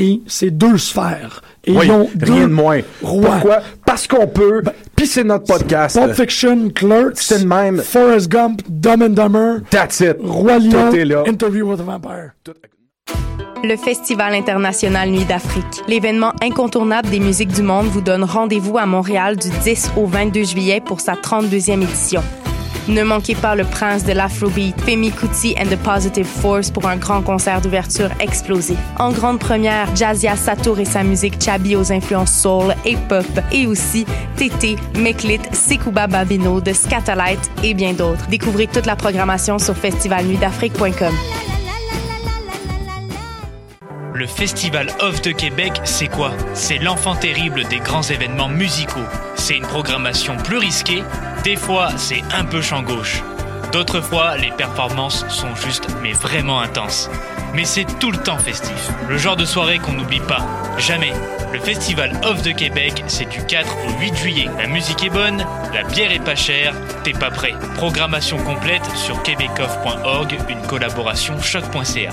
et c'est deux sphères. Et Oui, ils ont deux rien de moins. rois. Pourquoi? Parce qu'on peut, puis c'est notre podcast. Pulp Fiction, Clerks, C'est le même. Forrest Gump, Dumb and Dumber, That's it. Roi Lion, Tout est là. Interview with a Vampire. Le Festival international Nuit d'Afrique, l'événement incontournable des musiques du monde, vous donne rendez-vous à Montréal du 10 au 22 juillet pour sa 32e édition. Ne manquez pas le prince de l'Afrobeat, Femi Kuti and the Positive Force pour un grand concert d'ouverture explosif. En grande première, Jazia Satour et sa musique Chabi aux influences soul et pop, et aussi Tété, Meklit, Sekouba Babino de Scatolite et bien d'autres. Découvrez toute la programmation sur festivalnuitdafrique.com. Le Festival Off de Québec, c'est quoi? C'est l'enfant terrible des grands événements musicaux. C'est une programmation plus risquée, des fois c'est un peu champ gauche. D'autres fois, les performances sont juste mais vraiment intenses. Mais c'est tout le temps festif. Le genre de soirée qu'on n'oublie pas. Jamais. Le Festival Off de Québec, c'est du 4 au 8 juillet. La musique est bonne, la bière est pas chère, t'es pas prêt. Programmation complète sur québecoff.org, une collaboration choc.ca.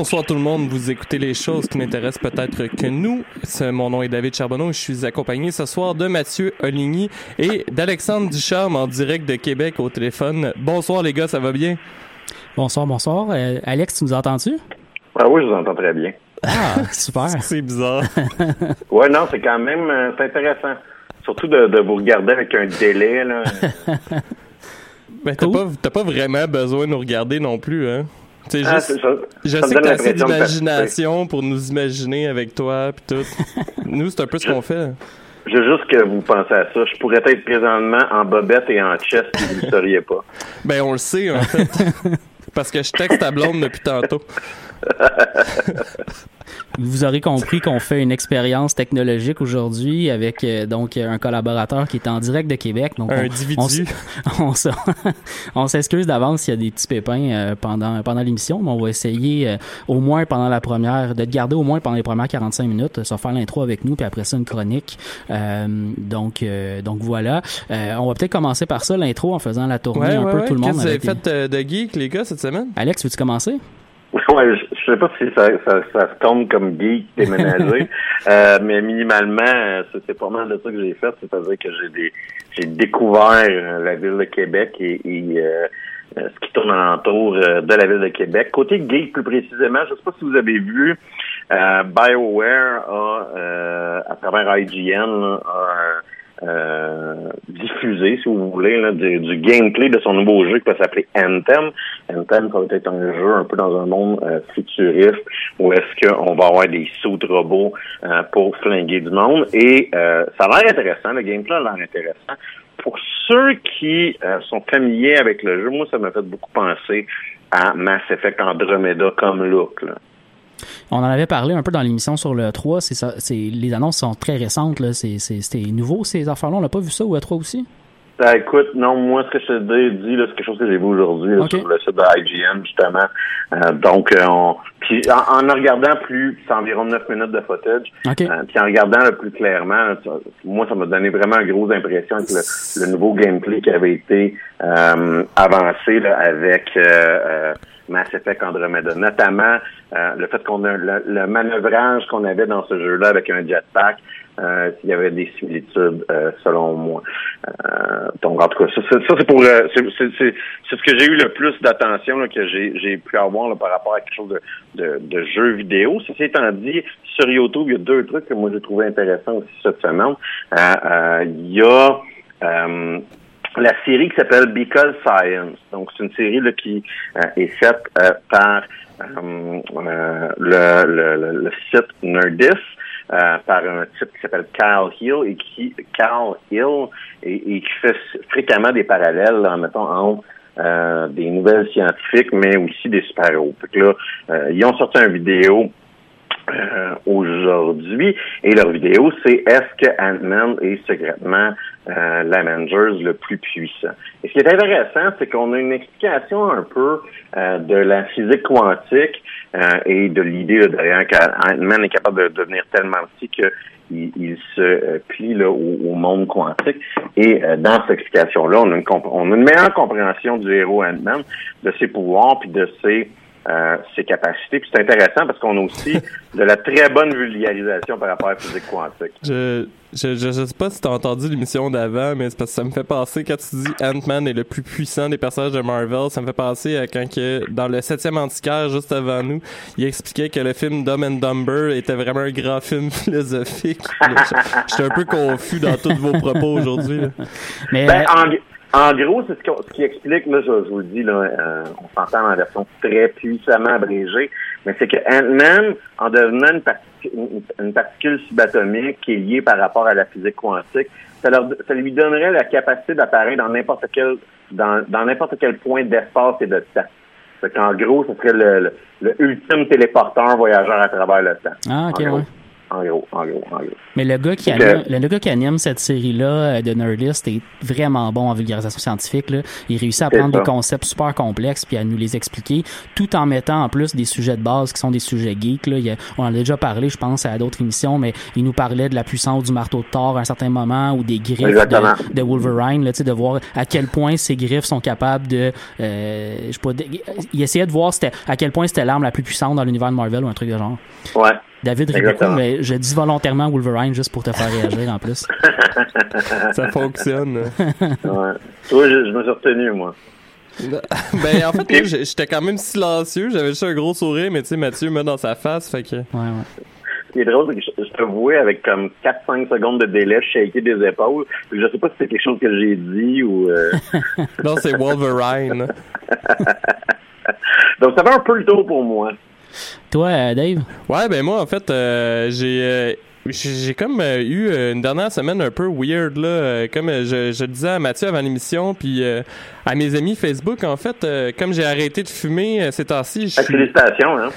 Bonsoir tout le monde, vous écoutez les choses qui n'intéressent peut-être que nous. C'est- Mon nom est David Charbonneau et je suis accompagné ce soir de Mathieu Oligny et d'Alexandre Ducharme en direct de Québec au téléphone. Bonsoir les gars, ça va bien? Bonsoir, bonsoir. Euh, Alex, tu nous entends-tu? Ah oui, je vous entends très bien. Ah, super. C'est bizarre. Ouais, non, c'est quand même euh, intéressant. Surtout de, de vous regarder avec un délai. Là. Ben, t'as pas, t'as pas vraiment besoin de nous regarder non plus, hein? Ah, juste, c'est ça. je Ça sais que t'as assez d'imagination pour nous imaginer avec toi pis tout. Nous, c'est un peu ce qu'on fait. Je veux juste que vous pensez à ça. Je pourrais être présentement en bobette et en chest si vous ne le sauriez pas. Ben, on le sait, en fait. Parce que je texte ta blonde depuis tantôt. Vous aurez compris qu'on fait une expérience technologique aujourd'hui avec euh, donc un collaborateur qui est en direct de Québec. Donc Un on- individu. on s'excuse d'avance s'il y a des petits pépins euh, pendant pendant l'émission, mais on va essayer euh, au moins pendant la première de te garder au moins pendant les premières 45 minutes, euh, ça va faire l'intro avec nous puis après ça une chronique. Euh, donc euh, donc voilà, Euh, on va peut-être commencer par ça l'intro en faisant la tournée Ouais, un ouais, peu ouais. tout le monde. Qu'est-ce que vous avez fait euh, de geek, les gars, cette semaine? Alex, veux-tu commencer? Ouais, je, je sais pas si ça, ça, ça se tombe comme geek déménagé, euh, mais minimalement, euh, c'est pas mal de ça que j'ai fait, c'est-à-dire que j'ai des j'ai découvert euh, la ville de Québec et, et, euh, euh, ce qui tourne alentour de la ville de Québec. Côté geek plus précisément, je sais pas si vous avez vu, euh, BioWare a, euh, à travers IGN, là, a euh, diffusé, si vous voulez, là, du, du gameplay de son nouveau jeu qui va s'appeler Anthem. Anthem, ça va être un jeu un peu dans un monde euh, futuriste où est-ce qu'on va avoir des sauts de robots euh, pour flinguer du monde. Et euh, ça a l'air intéressant, le gameplay a l'air intéressant. Pour ceux qui sont familiers avec le jeu, moi, ça m'a fait beaucoup penser à Mass Effect Andromeda comme look. On en avait parlé un peu dans l'émission sur le 3. C'est ça, c'est, les annonces sont très récentes. Là. C'est, c'est, c'était nouveau, ces affaires-là. On n'a pas vu ça au E3 aussi? Ben, écoute, non, moi, ce que je te dis, là, c'est quelque chose que j'ai vu aujourd'hui là, sur le site de IGN, justement. Euh, donc, euh, on, puis en, en regardant plus, c'est environ 9 minutes de footage, euh, puis en regardant le plus clairement, là, ça- moi, ça m'a donné vraiment une grosse impression avec le, le nouveau gameplay qui avait été avancé là, avec Mass Effect Andromeda, notamment euh, le fait qu'on a le, le manœuvrage qu'on avait dans ce jeu-là avec un jetpack, euh, il y avait des similitudes euh, selon moi. Euh, donc en tout cas, ça, ça, ça, c'est pour euh, c'est, ce que j'ai eu le plus d'attention que j'ai, pu avoir là, par rapport à quelque chose de, de, de jeu vidéo. Ceci étant dit, sur YouTube, il y a deux trucs que moi j'ai trouvé intéressants aussi cette semaine. Euh, il y a la série qui s'appelle Because Science. Donc, c'est une série là, qui euh, est faite euh, par euh, le, le, le site Nerdist, euh, par un type qui s'appelle Carl Hill et qui Carl Hill et, qui fait fréquemment des parallèles, là, mettons, entre euh, des nouvelles scientifiques, mais aussi des super-héros. Euh, ils ont sorti une vidéo euh, aujourd'hui. Et leur vidéo, c'est Est-ce que Ant-Man est secrètement euh, l'Avengers le plus puissant? Et ce qui est intéressant, c'est qu'on a une explication un peu euh, de la physique quantique euh, et de l'idée derrière qu'Ant-Man est capable de devenir tellement petit que il, se euh, plie là, au, monde quantique. Et euh, dans cette explication-là, on, a une on a une meilleure compréhension du héros Ant-Man, de ses pouvoirs, puis de ses euh, ses capacités. Puis c'est intéressant parce qu'on a aussi de la très bonne vulgarisation par rapport à la physique quantique. Je, je, je, je sais pas si t'as entendu l'émission d'avant, mais c'est parce que ça me fait penser, quand tu dis Ant-Man est le plus puissant des personnages de Marvel, ça me fait penser à quand que, dans le septième antiquaire, juste avant nous, il expliquait que le film Dumb and Dumber était vraiment un grand film philosophique. J'étais un peu confus dans tous vos propos aujourd'hui. là. Mais Ben, en, en gros, c'est ce, qu'on- ce qui explique, là, je, je vous le dis, là, euh, on s'entend dans la version très puissamment abrégée, mais c'est que Ant-Man, en devenant une, parti- une, une particule subatomique qui est liée par rapport à la physique quantique, ça, leur- ça lui donnerait la capacité d'apparaître dans n'importe quel dans, dans n'importe quel point d'espace et de temps. Fait qu'en gros, ce serait le, le, le ultime téléporteur voyageur à travers le temps. Ah, ok, en ouais. En gros, en gros, en gros. Mais le gars qui anime, le gars qui anime cette série-là euh, de Nerdist est vraiment bon en vulgarisation scientifique. Là. Il réussit à prendre ça. des concepts super complexes puis à nous les expliquer, tout en mettant en plus des sujets de base qui sont des sujets geeks. Là. Il y a- on en a déjà parlé, je pense, à d'autres émissions, mais il nous parlait de la puissance du marteau de Thor à un certain moment ou des griffes de, de Wolverine, là, de voir à quel point ces griffes sont capables de, euh, je sais pas, de- il essayait de voir à quel point c'était l'arme la plus puissante dans l'univers de Marvel ou un truc de genre. Ouais. David Exactement. mais je dis volontairement Wolverine juste pour te faire réagir en plus. Ça fonctionne. Ouais. Toi, je, je me suis retenu, moi. ben, en fait, j'étais quand même silencieux. J'avais juste un gros sourire, mais tu sais, Mathieu met dans sa face, fait que... Ouais, ouais. Ce qui est drôle, c'est que je, te vois avec comme 4-5 secondes de délai shaker des épaules. Je sais pas si c'est quelque chose que j'ai dit ou... euh, Non, c'est Wolverine. Donc, ça fait un peu le tour pour moi. Toi, euh, Dave? Ouais, ben moi, en fait, euh, j'ai... euh, j'ai j'ai comme euh, eu une dernière semaine un peu weird là, euh, comme je, je le disais à Mathieu avant l'émission, puis euh, à mes amis Facebook, en fait, euh, comme j'ai arrêté de fumer euh, ces temps-ci, je Ah, suis... Félicitations, hein.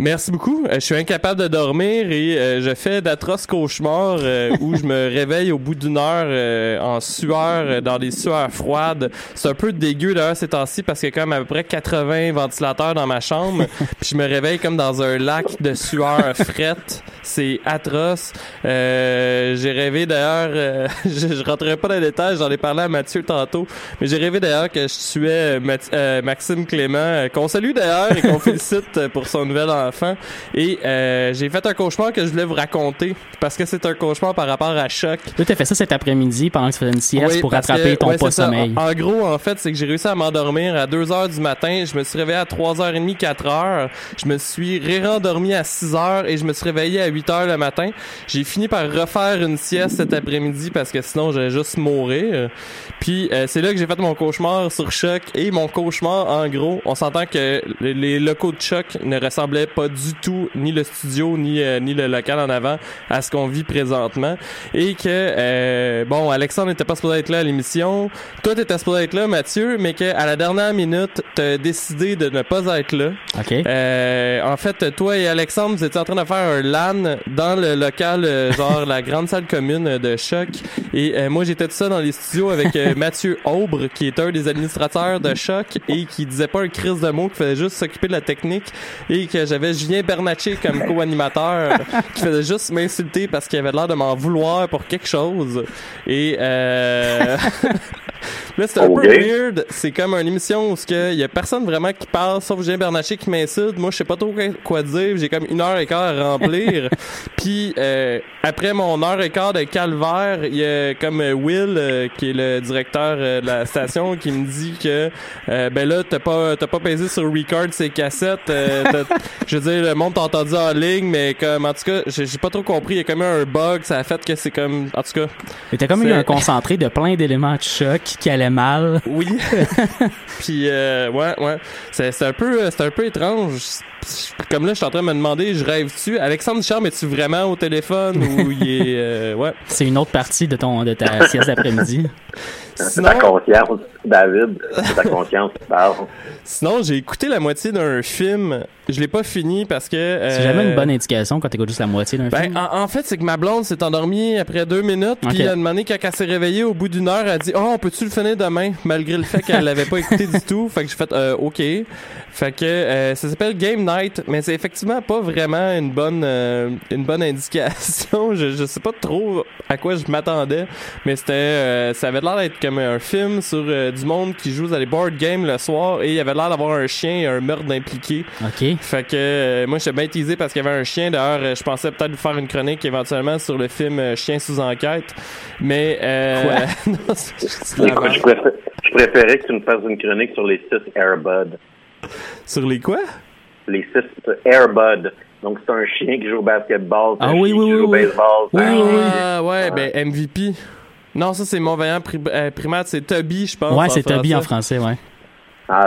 Merci beaucoup. Euh, je suis incapable de dormir et euh, je fais d'atroces cauchemars euh, où je me réveille au bout d'une heure euh, en sueur, euh, dans des sueurs froides. C'est un peu dégueu d'ailleurs ces temps-ci parce qu'il y a quand même à peu près 80 ventilateurs dans ma chambre. Puis je me réveille comme dans un lac de sueur frette. C'est atroce. Euh, j'ai rêvé d'ailleurs, euh, je, je rentrerai pas dans les détails, j'en ai parlé à Mathieu tantôt, mais j'ai rêvé d'ailleurs que je tuais Maxime Clément, qu'on salue d'ailleurs et qu'on félicite pour son nouvel enfant. Et euh, j'ai fait un cauchemar que je voulais vous raconter parce que c'est un cauchemar par rapport à choc. Toi, t'as fait ça cet après-midi pendant que tu faisais une sieste Oui, pour rattraper ton ouais, c'est ça. pas-sommeil. En, en gros, en fait, c'est que j'ai réussi à m'endormir à 2 heures du matin. Je me suis réveillé à 3h30, 4 heures. Je me suis ré-rendormi à 6 heures et je me suis réveillé à 8 heures le matin. J'ai fini par refaire une sieste cet après-midi parce que sinon j'allais juste mourir. Puis euh, c'est là que j'ai fait mon cauchemar sur Choc et mon cauchemar en gros, on s'entend que les locaux de Choc ne ressemblaient pas du tout ni le studio ni euh, ni le local en avant à ce qu'on vit présentement et que euh, bon Alexandre n'était pas supposé être là à l'émission, toi t'étais supposé être là Mathieu, mais que à la dernière minute t'as décidé de ne pas être là. OK. Euh, en fait, toi et Alexandre, vous étiez en train de faire un LAN dans le local, euh, genre la grande salle commune de Choc. Et euh, moi, j'étais tout ça dans les studios avec euh, Mathieu Aubre, qui est un des administrateurs de Choc et qui disait pas un crise de mots, qui faisait juste s'occuper de la technique. Et que j'avais Julien Bernatchez comme co-animateur, qui faisait juste m'insulter parce qu'il avait l'air de m'en vouloir pour quelque chose. Et euh... Là, c'est un peu weird. C'est comme une émission où il y a personne vraiment qui parle, sauf Julien Bernatchez qui m'insulte. Moi, je sais pas trop quoi- dire. J'ai comme une heure et quart à remplir. Puis, euh, après mon heure et quart de calvaire, il y a comme euh, Will, euh, qui est le directeur euh, de la station, qui me dit que, ben là, t'as pas, t'as pas pesé sur record ces cassettes. je veux dire, le monde t'a entendu en ligne, mais comme, en tout cas, j'ai pas trop compris. Il y a comme eu un bug. Ça a fait que c'est comme, en tout cas. Mais t'as comme eu un concentré de plein d'éléments de choc qui allaient mal. Oui. Puis euh, ouais, ouais. C'est c'est un peu euh, c'est un peu étrange. Comme là, je suis en train de me demander, je rêve-tu? Alexandre Ducharme, es-tu vraiment au téléphone ou il est euh, ouais? C'est une autre partie de ton de ta sieste d'après-midi. C'est ta conscience, David. C'est ta conscience qui parle. Sinon, j'ai écouté la moitié d'un film. Je l'ai pas fini parce que. euh, C'est jamais une bonne indication quand t'écoutes juste la moitié d'un Ben, film. en, en fait, c'est que ma blonde s'est endormie après deux minutes, puis elle a demandé quand elle s'est réveillée au bout d'une heure, elle a dit Oh, on peut-tu le finir demain Malgré le fait qu'elle l'avait pas écouté du tout. Fait que j'ai fait euh, OK. Fait que euh, ça s'appelle Game Night, mais c'est effectivement pas vraiment une bonne euh, une bonne indication. je, je sais pas trop à quoi je m'attendais, mais c'était euh, ça avait l'air d'être comme un film sur euh, du monde qui joue à des board games le soir et il y avait l'air d'avoir un chien et un meurtre impliqué. OK. Fait que euh, moi j'étais bien teasé parce qu'il y avait un chien. D'ailleurs, euh, je pensais peut-être vous faire une chronique éventuellement sur le film Chien sous enquête. Mais euh, Quoi? non, c'est Écoute, je, préfère- je préférais que tu me fasses une chronique sur les six Airbud. Sur les quoi? Les six Airbud. Donc, c'est un chien qui joue au basketball. Ah oui, chien oui, qui oui, au oui. baseball. Oui, oui, oui. Ah ouais, ben MVP. Non, ça c'est mon vaillant pri- euh, primate, c'est Toby, je pense. Ouais, c'est Toby en français. français, ouais. Ah.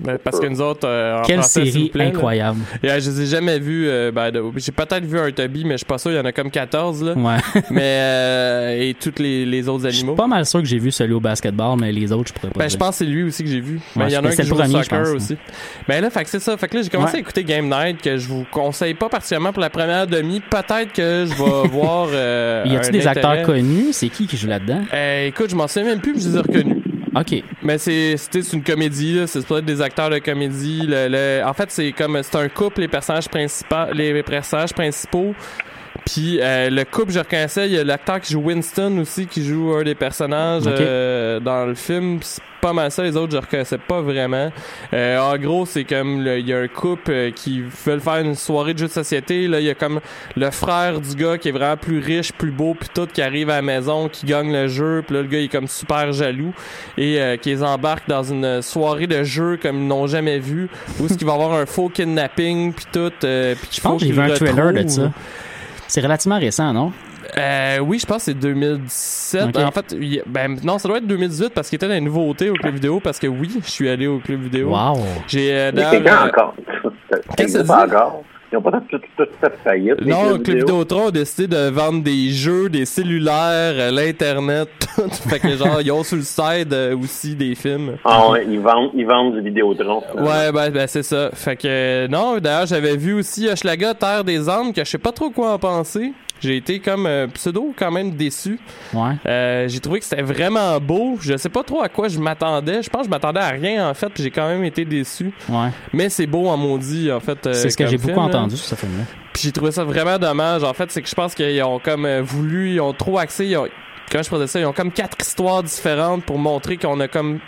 Ben, parce que nous autres, euh, en Quelle français, série plaît, là. incroyable. Euh, je les ai jamais vus. euh, ben, j'ai peut-être vu un Toby, mais je suis pas sûr. Il y en a comme 14 là. Ouais. mais euh, et tous les, les autres Je suis animaux. pas mal sûr que j'ai vu celui au basketball, mais les autres, je pourrais pas Ben, je pense que c'est lui aussi que j'ai vu. Ouais, il y en a mais un qui joue premier, soccer pense, aussi. Ben là, fait que c'est ça. Fait que là, j'ai commencé Ouais. à écouter Game Night que je vous conseille pas particulièrement pour la première demi. Peut-être que je vais voir. Euh, y un des acteurs connus? C'est qui qui joue là-dedans? Euh, écoute, je m'en souviens même plus, mais je les ai reconnus. OK. Mais c'est une comédie c'est peut-être des acteurs de comédie. Le, le- en fait, c'est comme c'est un couple les personnages principaux, les personnages principaux. Puis euh, le couple, je reconnaissais, il y a l'acteur qui joue Winston aussi qui joue un des personnages euh, dans le film. C'est pas mal ça, les autres je reconnaissais pas vraiment. Euh, en gros, c'est comme il y a un couple euh, qui veulent faire une soirée de jeux de société. Là, il y a comme le frère du gars qui est vraiment plus riche, plus beau, puis tout qui arrive à la maison, qui gagne le jeu. Puis là, le gars il est comme super jaloux et euh, qui les embarque dans une soirée de jeu comme ils n'ont jamais vu, où est-ce qu'il va y avoir un faux kidnapping puis tout. euh, puis Je pense que j'ai vu un trailer de ça. C'est relativement récent, non? Euh, oui, je pense que c'est 2017. Ok. En fait, il- ben, non, ça doit être 2018 parce qu'il était dans les nouveautés au club vidéo. Parce que oui, je suis allé au club vidéo. Wow. J'ai euh, Mais c'est euh, encore? Qu'est-ce que dit? encore? Ils n'ont pas tout, tout, tout fait faillite. les Non, Club vidéo. Vidéotron a décidé de vendre des jeux, des cellulaires, euh, l'internet, tout. fait que genre ils ont sur le site euh, aussi des films. Ah ouais, ils vendent, ils vendent du Vidéotron. Ouais, ben, ben c'est ça. Fait que euh, non, d'ailleurs j'avais vu aussi Hochelaga Terre des Andes que je sais pas trop quoi en penser. J'ai été comme euh, pseudo quand même déçu. Ouais. Euh, j'ai trouvé que c'était vraiment beau. Je sais pas trop à quoi je m'attendais. Je pense que je m'attendais à rien en fait, puis j'ai quand même été déçu. Ouais. Mais c'est beau en maudit en fait. euh, C'est ce que j'ai beaucoup film, là. Puis j'ai trouvé ça vraiment dommage. En fait, c'est que je pense qu'ils ont comme euh, voulu, ils ont trop axé. Ils ont, comment je ça, ils ont comme quatre histoires différentes pour montrer qu'on a comme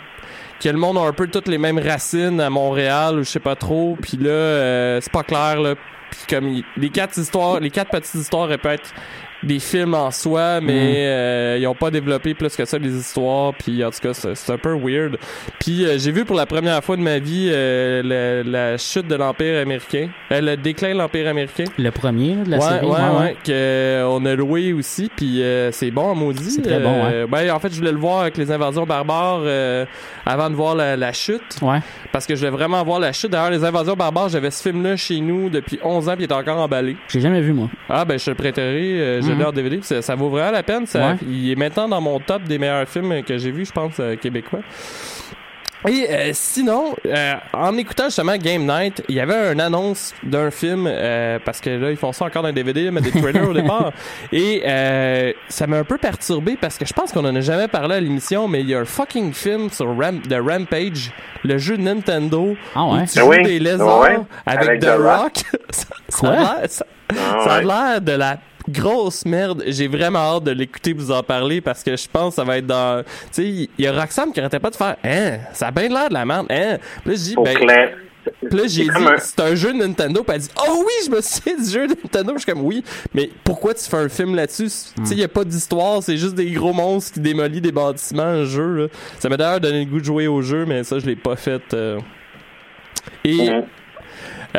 que le monde a un peu toutes les mêmes racines à Montréal ou je sais pas trop. Puis là, euh, c'est pas clair là. Puis comme les quatre histoires, les quatre petites histoires auraient pu être des films en soi, mais euh, ils ont pas développé plus que ça les histoires. Puis en tout cas, c'est un peu weird. Puis euh, j'ai vu pour la première fois de ma vie euh, la, la chute de l'Empire américain, le déclin de l'Empire américain. Le premier de la ouais, série? ouais, ouais, que euh, on a loué aussi, puis c'est bon, en maudit. C'est très bon, Euh, ben, en fait, je voulais le voir avec les invasions barbares avant de voir la, la chute, Ouais. parce que je voulais vraiment voir la chute. D'ailleurs, les invasions barbares, j'avais ce film-là chez nous depuis 11 ans, puis il est encore emballé. J'ai jamais vu, moi. Ah, ben, je te le prêterai, je l'ai en DVD, ça, ça vaut vraiment la peine. Ça, Ouais. Il est maintenant dans mon top des meilleurs films que j'ai vus, je pense, euh, québécois. Et euh, sinon, euh, en écoutant justement Game Night, il y avait une annonce d'un film, euh, parce que là, ils font ça encore dans les DVD, mais des trailers au départ. Et euh, ça m'a un peu perturbé parce que je pense qu'on en a jamais parlé à l'émission, mais il y a un fucking film sur Ram The Rampage, le jeu de Nintendo, Ah où ouais? tu Ah joues oui, des lézards ouais, avec, avec The The Rock. Rock. ça, ça a Ah, l'air de la grosse merde. J'ai vraiment hâte de l'écouter vous en parler parce que je pense que ça va être dans. Tu sais, il y a Roxane qui arrêtait pas de faire Hein, ça a bien l'air de la merde, hein. Puis là, j'ai dit, Pour ben. Puis là, j'ai dit, un- c'est un jeu de Nintendo. Puis elle dit, oh oui, je me souviens du jeu de Nintendo. Je suis comme, oui, mais pourquoi tu fais un film là-dessus? Tu sais, il y a pas d'histoire, c'est juste des gros monstres qui démolissent des bâtiments, un jeu, là. Ça m'a d'ailleurs donné le goût de jouer au jeu, mais ça, je l'ai pas fait. euh. Et.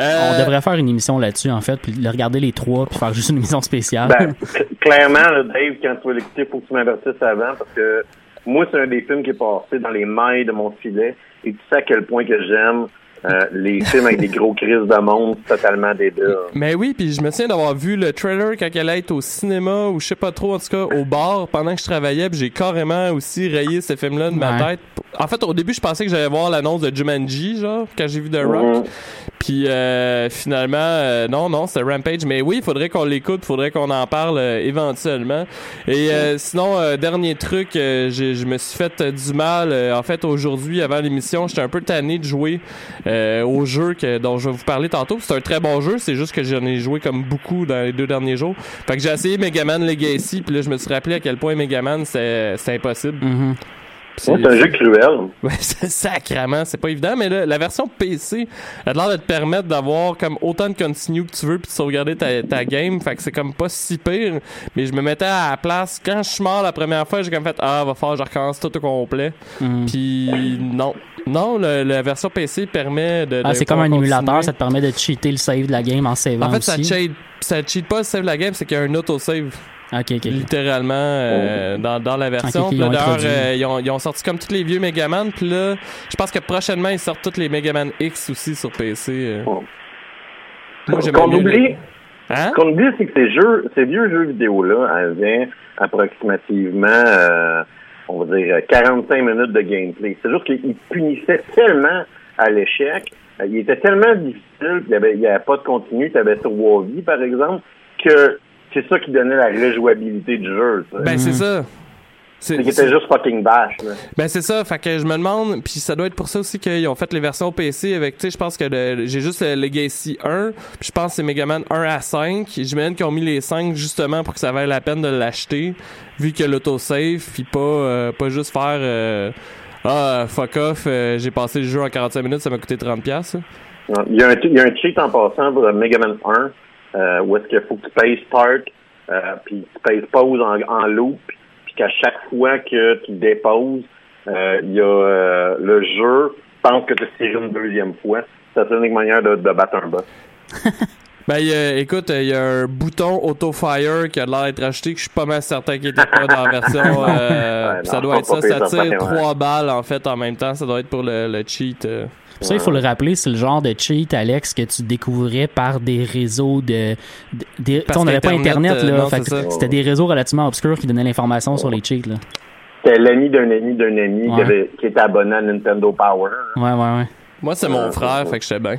Euh, On devrait faire une émission là-dessus, en fait, puis le regarder les trois, puis faire juste une émission spéciale. Ben, cl- clairement, là, Dave, quand tu vas l'écouter, il faut que tu m'avertisses avant parce que moi, c'est un des films qui est passé dans les mailles de mon filet et tu sais à quel point que j'aime euh, les films avec des gros crises de monde totalement débiles. Mais oui, puis je me souviens d'avoir vu le trailer quand elle allait être au cinéma ou je sais pas trop, en tout cas au bar pendant que je travaillais, puis j'ai carrément aussi rayé ce film-là de ma tête. En fait, au début, je pensais que j'allais voir l'annonce de Jumanji, genre, quand j'ai vu The Rock. Mhm. Puis euh, finalement, euh, non, non, c'est Rampage. Mais oui, il faudrait qu'on l'écoute, il faudrait qu'on en parle euh, éventuellement. Et euh, sinon, euh, dernier truc, euh, j'ai- je me suis fait euh, du mal. euh, en fait, aujourd'hui, avant l'émission, j'étais un peu tanné de jouer euh, au jeu que, dont je vais vous parler tantôt. C'est un très bon jeu, c'est juste que j'en ai joué comme beaucoup dans les deux derniers jours. Fait que j'ai essayé Megaman Legacy, puis là, je me suis rappelé à quel point Megaman, c'est impossible. Mhm. Ouais, c'est un jeu cruel. Ouais, c'est sacrément, c'est pas évident, mais là, la version PC a l'air de te permettre d'avoir comme autant de continue que tu veux puis de sauvegarder ta, ta game, fait que c'est comme pas si pire, mais je me mettais à la place, quand je suis mort la première fois, j'ai comme fait, ah, va falloir que je recommence tout au complet, Mhm. puis non. Non, le- la version PC permet de... Ah, de c'est comme un pouvoir émulateur, continuer. ça te permet de cheater le save de la game en savant En fait, ça cheat, ça cheat pas le save la game, c'est qu'il y a un auto-save. Littéralement euh, dans, dans la version. Ok, Puis ils là, ont D'ailleurs, introduit. euh, ils, ont, ils ont sorti comme tous les vieux Megaman. Puis là, je pense que prochainement, ils sortent tous les Megaman X aussi sur PC. euh. Oh. Moi, oublie, Hein? ce qu'on oublie, c'est que ces jeux, ces vieux jeux vidéo-là, viennent approximativement, euh, on va dire, 45 minutes de gameplay. C'est juste qu'ils punissaient tellement à l'échec, il était tellement difficile, il y avait, avait pas de continu, tu avais trois vies, par exemple, que c'est ça qui donnait la rejouabilité du jeu. Ben, c'est ça. c'est qu'il était juste fucking bash. Là. Ben c'est ça, fait que je me demande, puis ça doit être pour ça aussi qu'ils ont fait les versions PC avec, tu sais, je pense que j'ai juste le Legacy 1, puis je pense que c'est Megaman 1 à 5, j'imagine qu'ils ont mis les 5 justement pour que ça vaille la peine de l'acheter, vu que l'autosave, puis pas, euh, pas juste faire, euh, ah, fuck off, euh, j'ai passé le jeu en 45 minutes, ça m'a coûté 30$. piastres. Non, Il y, a un, il y a un cheat en passant pour le Mega Man 1 euh, où est-ce qu'il faut que tu payes start euh, puis tu payes pause en, en loop puis qu'à chaque fois que tu déposes, euh, il y a euh, le jeu pense que tu tires une deuxième fois. C'est la seule manière de, de battre un boss. Ben, écoute, il y a un bouton auto-fire qui a l'air d'être acheté que je suis pas mal certain qu'il était pas dans la version. euh, Ouais, ça doit être ça, ça tire trois balles en fait en même temps. Ça doit être pour le, le cheat. Euh. Ça, il faut le rappeler, c'est le genre de cheat, Alex, que tu découvrais par des réseaux de. de- sais, on n'avait pas Internet, euh, là. ça. c'était des réseaux relativement obscurs qui donnaient l'information sur les cheats, là. C'était l'ami d'un ami d'un ami qui, Ouais. avait, qui était abonné à Nintendo Power. Ouais, ouais, ouais. Moi, c'est mon Euh, frère, fait que j'étais bien.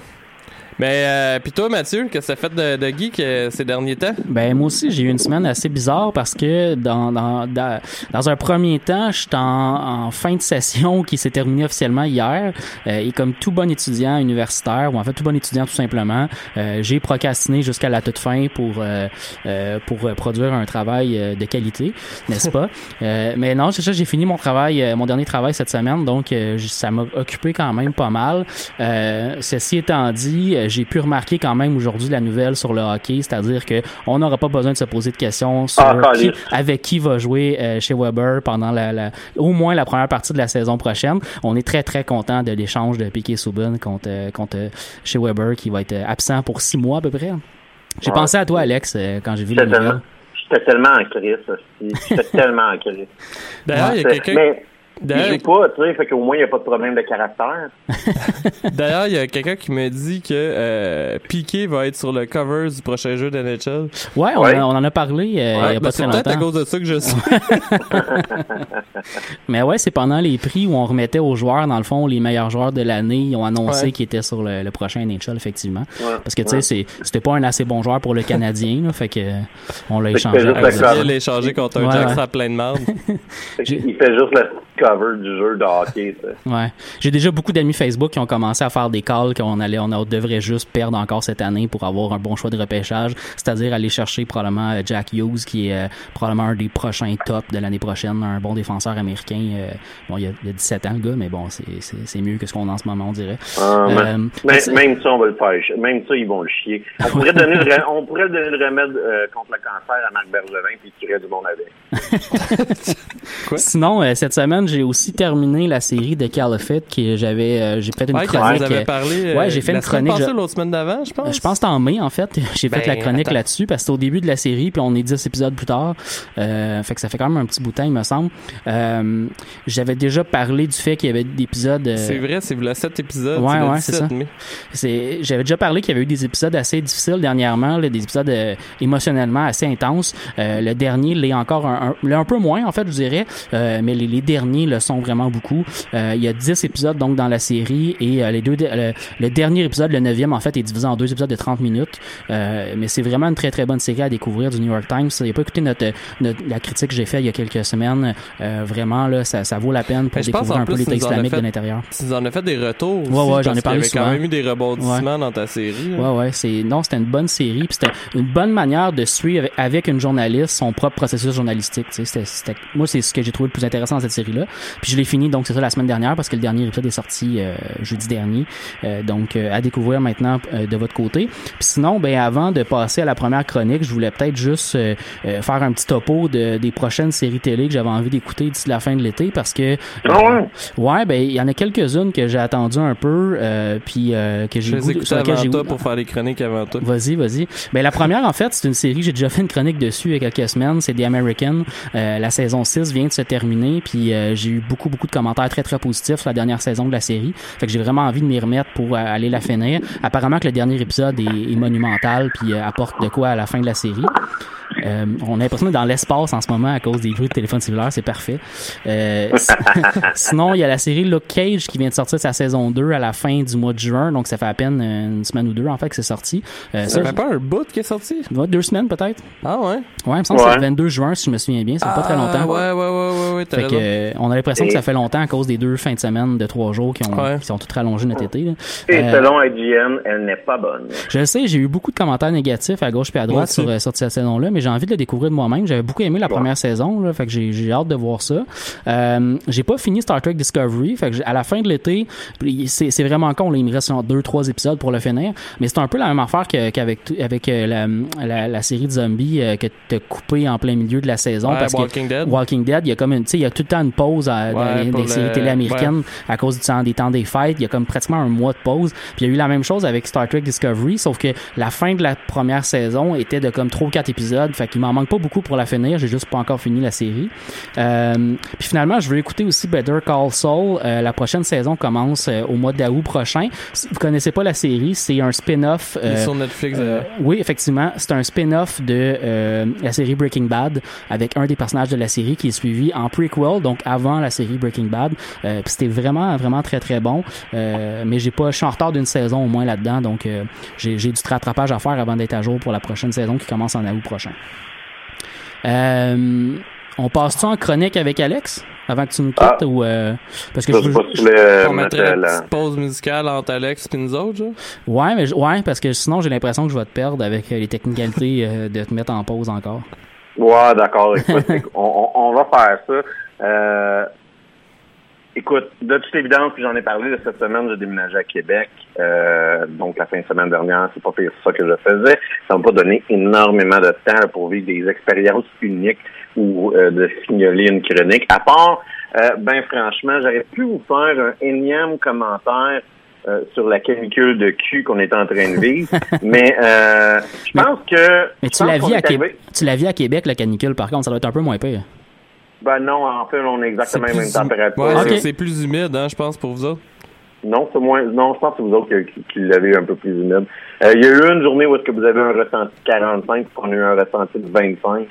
Mais, euh, puis toi, Mathieu, qu'est-ce que ça fait de, de geek euh, ces derniers temps? Ben moi aussi j'ai eu une semaine assez bizarre parce que dans dans dans, dans un premier temps j'étais en, en fin de session qui s'est terminée officiellement hier. Euh, et comme tout bon étudiant universitaire ou en fait tout bon étudiant tout simplement euh, j'ai procrastiné jusqu'à la toute fin pour euh, euh, pour produire un travail de qualité n'est-ce pas? Euh, mais non c'est ça j'ai fini mon travail mon dernier travail cette semaine. Donc euh, ça m'a occupé quand même pas mal. Euh, ceci étant dit j'ai pu remarquer quand même aujourd'hui la nouvelle sur le hockey, c'est-à-dire que on n'aura pas besoin de se poser de questions sur Ah, qui- avec qui va jouer euh, chez Weber pendant la, la- au moins la première partie de la saison prochaine. On est très très content de l'échange de Piquet Souben contre euh, contre euh, chez Weber qui va être absent pour six mois à peu près. J'ai Ouais. pensé à toi Alex euh, quand j'ai vu la nouvelle. tellement, j'étais tellement en crise. J'étais tellement en crise. D'ailleurs, il y a C'est- quelqu'un. Mais, il D'ailleurs, joue pas, tu sais, fait qu'au moins, il n'y a pas de problème de caractère. D'ailleurs, il y a quelqu'un qui me dit que euh, Piqué va être sur le cover du prochain jeu de NHL. Ouais, on, Ouais. a- on en a parlé euh, il y a pas ben, très c'est peut-être à longtemps. cause de ça que je sais. Mais ouais, c'est pendant les prix où on remettait aux joueurs, dans le fond, les meilleurs joueurs de l'année. Ils ont annoncé Ouais. qu'ils étaient sur le, le prochain NHL, effectivement. Ouais. Parce que, tu sais, c'était pas un assez bon joueur pour le Canadien, là, fait que on l'a échangé. Il l'échanger contre un Ouais, Jack ouais. ça plein de marde. Il fait juste le cover du jeu de hockey. Ouais. J'ai déjà beaucoup d'amis Facebook qui ont commencé à faire des calls qu'on allait, on devrait juste perdre encore cette année pour avoir un bon choix de repêchage, c'est-à-dire aller chercher probablement euh, Jack Hughes qui est euh, probablement un des prochains top de l'année prochaine, un bon défenseur américain. euh, bon, il a, il a 17 ans le gars, mais bon, c'est, mieux que ce qu'on a en ce moment, on dirait. Ah, Euh, même ça, on va le faire. Même ça, ils vont le chier. On pourrait donner le, re- on pourrait donner le remède contre le cancer à Marc Bergevin puis tuerait du monde avec. Sinon, cette semaine, j'ai aussi terminé la série de Califit que j'avais, euh, j'ai fait une Ouais, chronique. vous avez euh, parlé. euh, ouais, j'ai fait la une chronique. passée, je- l'autre semaine d'avant, je pense? Je pense que en mai, en fait. J'ai fait Ben, la chronique attends. là-dessus parce que c'est au début de la série, puis on est 10 épisodes plus tard. Euh, fait que ça fait quand même un petit bout de temps, il me semble. Euh, J'avais déjà parlé du fait qu'il y avait des épisodes... euh, C'est vrai, c'est le 7 épisodes. Ouais, ouais, c'est 17 ça. c'est j'avais déjà parlé qu'il y avait eu des épisodes assez difficiles dernièrement là, des épisodes euh, émotionnellement assez intenses Euh, le dernier l'est encore un, un, un peu moins en fait je dirais euh, mais les, les derniers le sont vraiment beaucoup Euh, il y a 10 épisodes donc dans la série et euh, les deux le, le dernier épisode le neuvième en fait est divisé en deux épisodes de 30 minutes Euh, mais c'est vraiment une très très bonne série à découvrir du New York Times si vous n'avez pas écouté notre, notre- la critique que j'ai faite il y a quelques semaines euh, vraiment là ça, ça vaut la peine pour découvrir un peu plus, l'État tu nous en as islamique fait- de l'intérieur Tu nous en as fait des retours. Ouais, aussi, ouais, j'en ai parlé avait quand souvent. même eu des rebondissements dans ta série. là. Ouais, ouais, c'est non, c'était une bonne série, puis c'était une bonne manière de suivre avec, une journaliste son propre processus journalistique. tu sais. C'était- moi, c'est ce que j'ai trouvé le plus intéressant dans cette série-là. Puis je l'ai fini, donc c'est ça la semaine dernière parce que le dernier épisode est sorti euh, jeudi dernier. Euh, donc euh, à découvrir maintenant euh, de votre côté. Puis sinon, ben avant de passer à la première chronique, je voulais peut-être juste euh, euh, faire un petit topo de, des prochaines séries télé que j'avais envie d'écouter d'ici la fin de l'été parce que Ah ouais? ouais, ben il y en a quelques-unes que j'ai attendu un peu, euh, puis euh, que j'ai Je avant j'ai toi pour faire les chroniques avant toi. Vas-y, vas-y. Ben, la première, en fait, c'est une série, j'ai déjà fait une chronique dessus il y a quelques semaines, c'est The American. Euh, la saison 6 vient de se terminer, puis euh, j'ai eu beaucoup, beaucoup de commentaires très, très positifs sur la dernière saison de la série. Fait que j'ai vraiment envie de m'y remettre pour euh, aller la finir. Apparemment que le dernier épisode est, est monumental, puis euh, apporte de quoi à la fin de la série. Euh, on a l'impression d'être dans l'espace en ce moment à cause des bruits de téléphone cellulaire, c'est parfait. Euh, si- sinon, il y a la série Luke Cage qui vient de sortir sa saison 2 à la fin du mois de juin, donc ça fait à peine une semaine ou deux en fait que c'est sorti. Euh, Ça fait pas un bout qui est sorti? Ouais, deux semaines peut-être. Ah ouais? Ouais, il me semble que c'est le 22 juin si je me souviens bien, ça fait pas très longtemps. Ah, Ouais, ouais, ouais, ouais, ouais, t'as Fait que, euh, on a l'impression que ça fait longtemps à cause des deux fins de semaine de trois jours qui, ont, Ouais. qui sont toutes rallongées notre été. là. Et Euh, selon IGN, elle n'est pas bonne. je le sais, j'ai eu beaucoup de commentaires négatifs à gauche puis à droite sur, euh, sur cette saison-là, mais j'ai envie de le découvrir de moi-même. J'avais beaucoup aimé la première saison, là, fait que j'ai j'ai hâte de voir ça. Euh, j'ai pas fini Star Trek Discovery, fait que à la fin de l'été, c'est c'est vraiment con, là, il me reste genre deux, trois épisodes pour le finir, mais c'est un peu la même affaire que- qu'avec avec euh, la, la, la série de zombies que t'as coupé en plein milieu de la saison Ouais, parce que Walking Dead. Walking Dead, il y a comme une, tu sais, il y a tout le temps une pause à- Ouais, pour des séries télé américaines à cause du temps, des temps des fêtes. Il y a comme pratiquement un mois de pause. Puis il y a eu la même chose avec Star Trek Discovery, sauf que la fin de la première saison était de comme trois ou quatre épisodes. Fait qu'il m'en manque pas beaucoup pour la finir. J'ai juste pas encore fini la série. Euh, puis finalement, je veux écouter aussi Better Call Saul. Euh, la prochaine saison commence euh, au mois d'août prochain. Si vous connaissez pas la série, c'est un spin-off. Euh, sur Netflix. euh, oui, effectivement, c'est un spin-off de euh, la série Breaking Bad avec un des personnages de la série qui est suivi en prequel, donc avant la série Breaking Bad. Euh, puis c'était vraiment, vraiment très, très bon. Euh, mais j'ai pas, je suis en retard d'une saison au moins là-dedans, donc euh, j'ai j'ai du rattrapage à faire avant d'être à jour pour la prochaine saison qui commence en août prochain. Euh, on passe-tu en chronique avec Alex avant que tu nous quittes Ah. ou euh, parce que Je je sais veux- pas si tu voulais euh, On mettre mettrait une la... petite pause musicale entre Alex et nous autres, genre. Ouais, mais je- ouais, parce que sinon j'ai l'impression que je vais te perdre avec les technicalités euh, de te mettre en pause encore. Ouais, d'accord. Écoute, écoute, on, on, on va faire ça. Euh, écoute, de toute évidence, puis j'en ai parlé de cette semaine, j'ai déménagé à Québec. Euh, donc la fin de semaine dernière, c'est pas pire ça que je faisais. Ça m'a pas donné énormément de temps pour vivre des expériences uniques ou euh, de signaler une chronique. À part, euh, ben franchement, j'aurais pu vous faire un énième commentaire euh, sur la canicule de cul qu'on est en train de vivre. mais euh, je pense que. Mais tu la vis à Québec, tu la vis à Québec, la canicule, par contre, ça doit être un peu moins pire. Ben non, en fait, on a exactement la même plus- température. Ouais, c'est- plus humide, hein, je pense, pour vous autres. Non, c'est moins. Non, je pense que c'est vous autres qui, qui, qui l'avez un peu plus humide. Euh, il y a eu une journée où est-ce que vous avez un ressenti de 45, puis on a eu un ressenti de 25.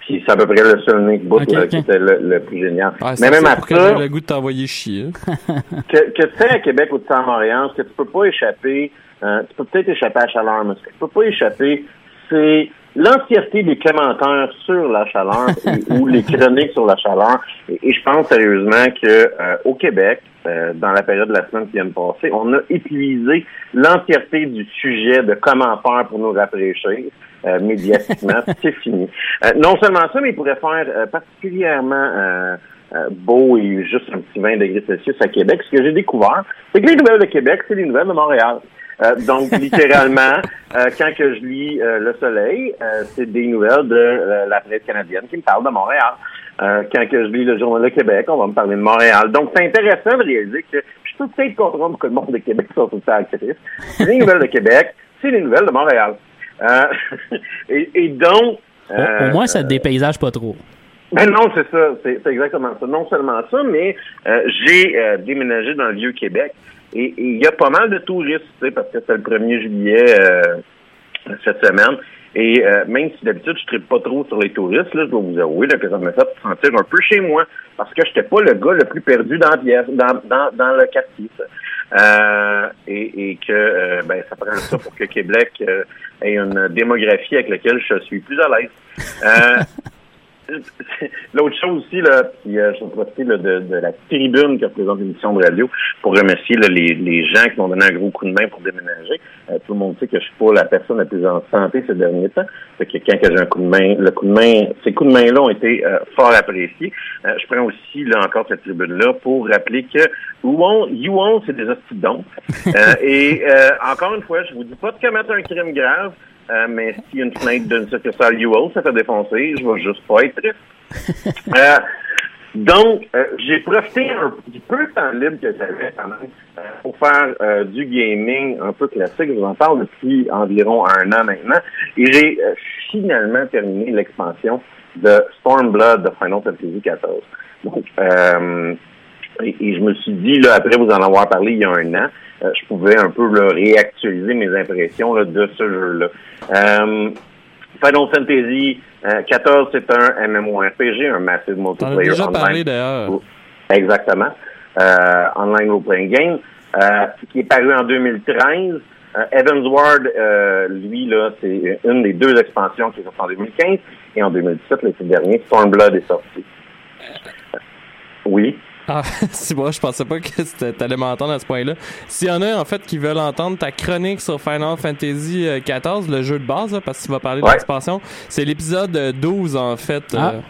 Puis c'est à peu près le seul Nick bout qui était le, le plus génial. Ah, Mais même ça à pour que ça, j'ai le goût de t'envoyer chier. hein. que, que tu sais à Québec ou tu sais à Montréal, ce que tu peux pas échapper, euh, tu peux peut-être échapper à la chaleur, mais ce que tu peux pas échapper, c'est l'entièreté des commentaires sur la chaleur et- ou les chroniques sur la chaleur. Et, et je pense sérieusement que euh, au Québec, euh, dans la période de la semaine qui vient de passer, on a épuisé l'entièreté du sujet de comment faire pour nous rafraîchir euh, médiatiquement. C'est fini. Euh, non seulement ça, mais il pourrait faire euh, particulièrement euh, beau et juste un petit 20 degrés Celsius à Québec. Ce que j'ai découvert, c'est que les nouvelles de Québec, c'est les nouvelles de Montréal. Euh, donc, littéralement, euh, quand que je lis euh, Le Soleil, euh, c'est des nouvelles de euh, la presse canadienne qui me parle de Montréal. Euh, quand que je lis le Journal de Québec, on va me parler de Montréal. Donc, c'est intéressant de réaliser que je peux peut-être comprendre pourquoi le monde de Québec sont tout actifs. C'est les nouvelles de Québec, c'est les nouvelles de Montréal. Euh, et, et donc... Au, euh, au moins, ça te dépaysage pas trop. Ben non, c'est ça, c'est exactement ça. Non seulement ça, mais euh, j'ai euh, déménagé dans le vieux Québec et il y a pas mal de touristes, parce que c'est le 1er juillet euh, cette semaine. Et euh, même si d'habitude je ne pas trop sur les touristes, là, je dois vous avouer là, que ça me fait sentir un peu chez moi parce que j'étais pas le gars le plus perdu dans le quartier. ça. Euh, et, et que euh, ben, ça prend ça pour que Québec euh, ait une démographie avec laquelle je suis plus à l'aise. L'autre chose aussi, là, puis euh, je vais profiter là, de, de la tribune qui représente l'émission de radio pour remercier là, les, les gens qui m'ont donné un gros coup de main pour déménager. Euh, tout le monde sait que je suis pas la personne la plus en santé ces derniers temps. Fait que quand que j'ai un coup de main, le coup de main, ces coups de main-là ont été euh, fort appréciés. Euh, je prends aussi là encore cette tribune-là pour rappeler que Youon, Youon, c'est des hosties. Euh, et euh, encore une fois, je vous dis pas de commettre un crime grave. Euh, mais a une fenêtre d'une succursale UO, ça fait défoncer, je vais juste pas être triste. Euh, donc, euh, j'ai profité un petit peu de temps libre que j'avais quand même pour faire du gaming un peu classique. Je vous en parle depuis environ un an maintenant. Et j'ai finalement terminé l'expansion de Stormblood de Final Fantasy XIV. Donc, et, et je me suis dit, là, après vous en avoir parlé il y a un an, je pouvais un peu là, réactualiser mes impressions là, de ce jeu-là. Euh, Final Fantasy euh, 14, c'est un MMORPG, un Massive Multiplayer déjà Online. parlé d'ailleurs. Exactement. Euh, online role-playing game, euh, qui est paru en 2013. Euh, Evansward, euh, lui, là, c'est une des deux expansions qui est sortie en 2015. Et en 2017, l'été dernier, Stormblood est sorti. Oui. Ah, si moi, je pensais pas que c'était- t'allais m'entendre à ce point-là. S'il y en a, en fait, qui veulent entendre ta chronique sur Final Fantasy euh, XIV, le jeu de base, là, parce que tu vas parler de l'expansion, c'est l'épisode euh, 12, en fait. Ah. euh,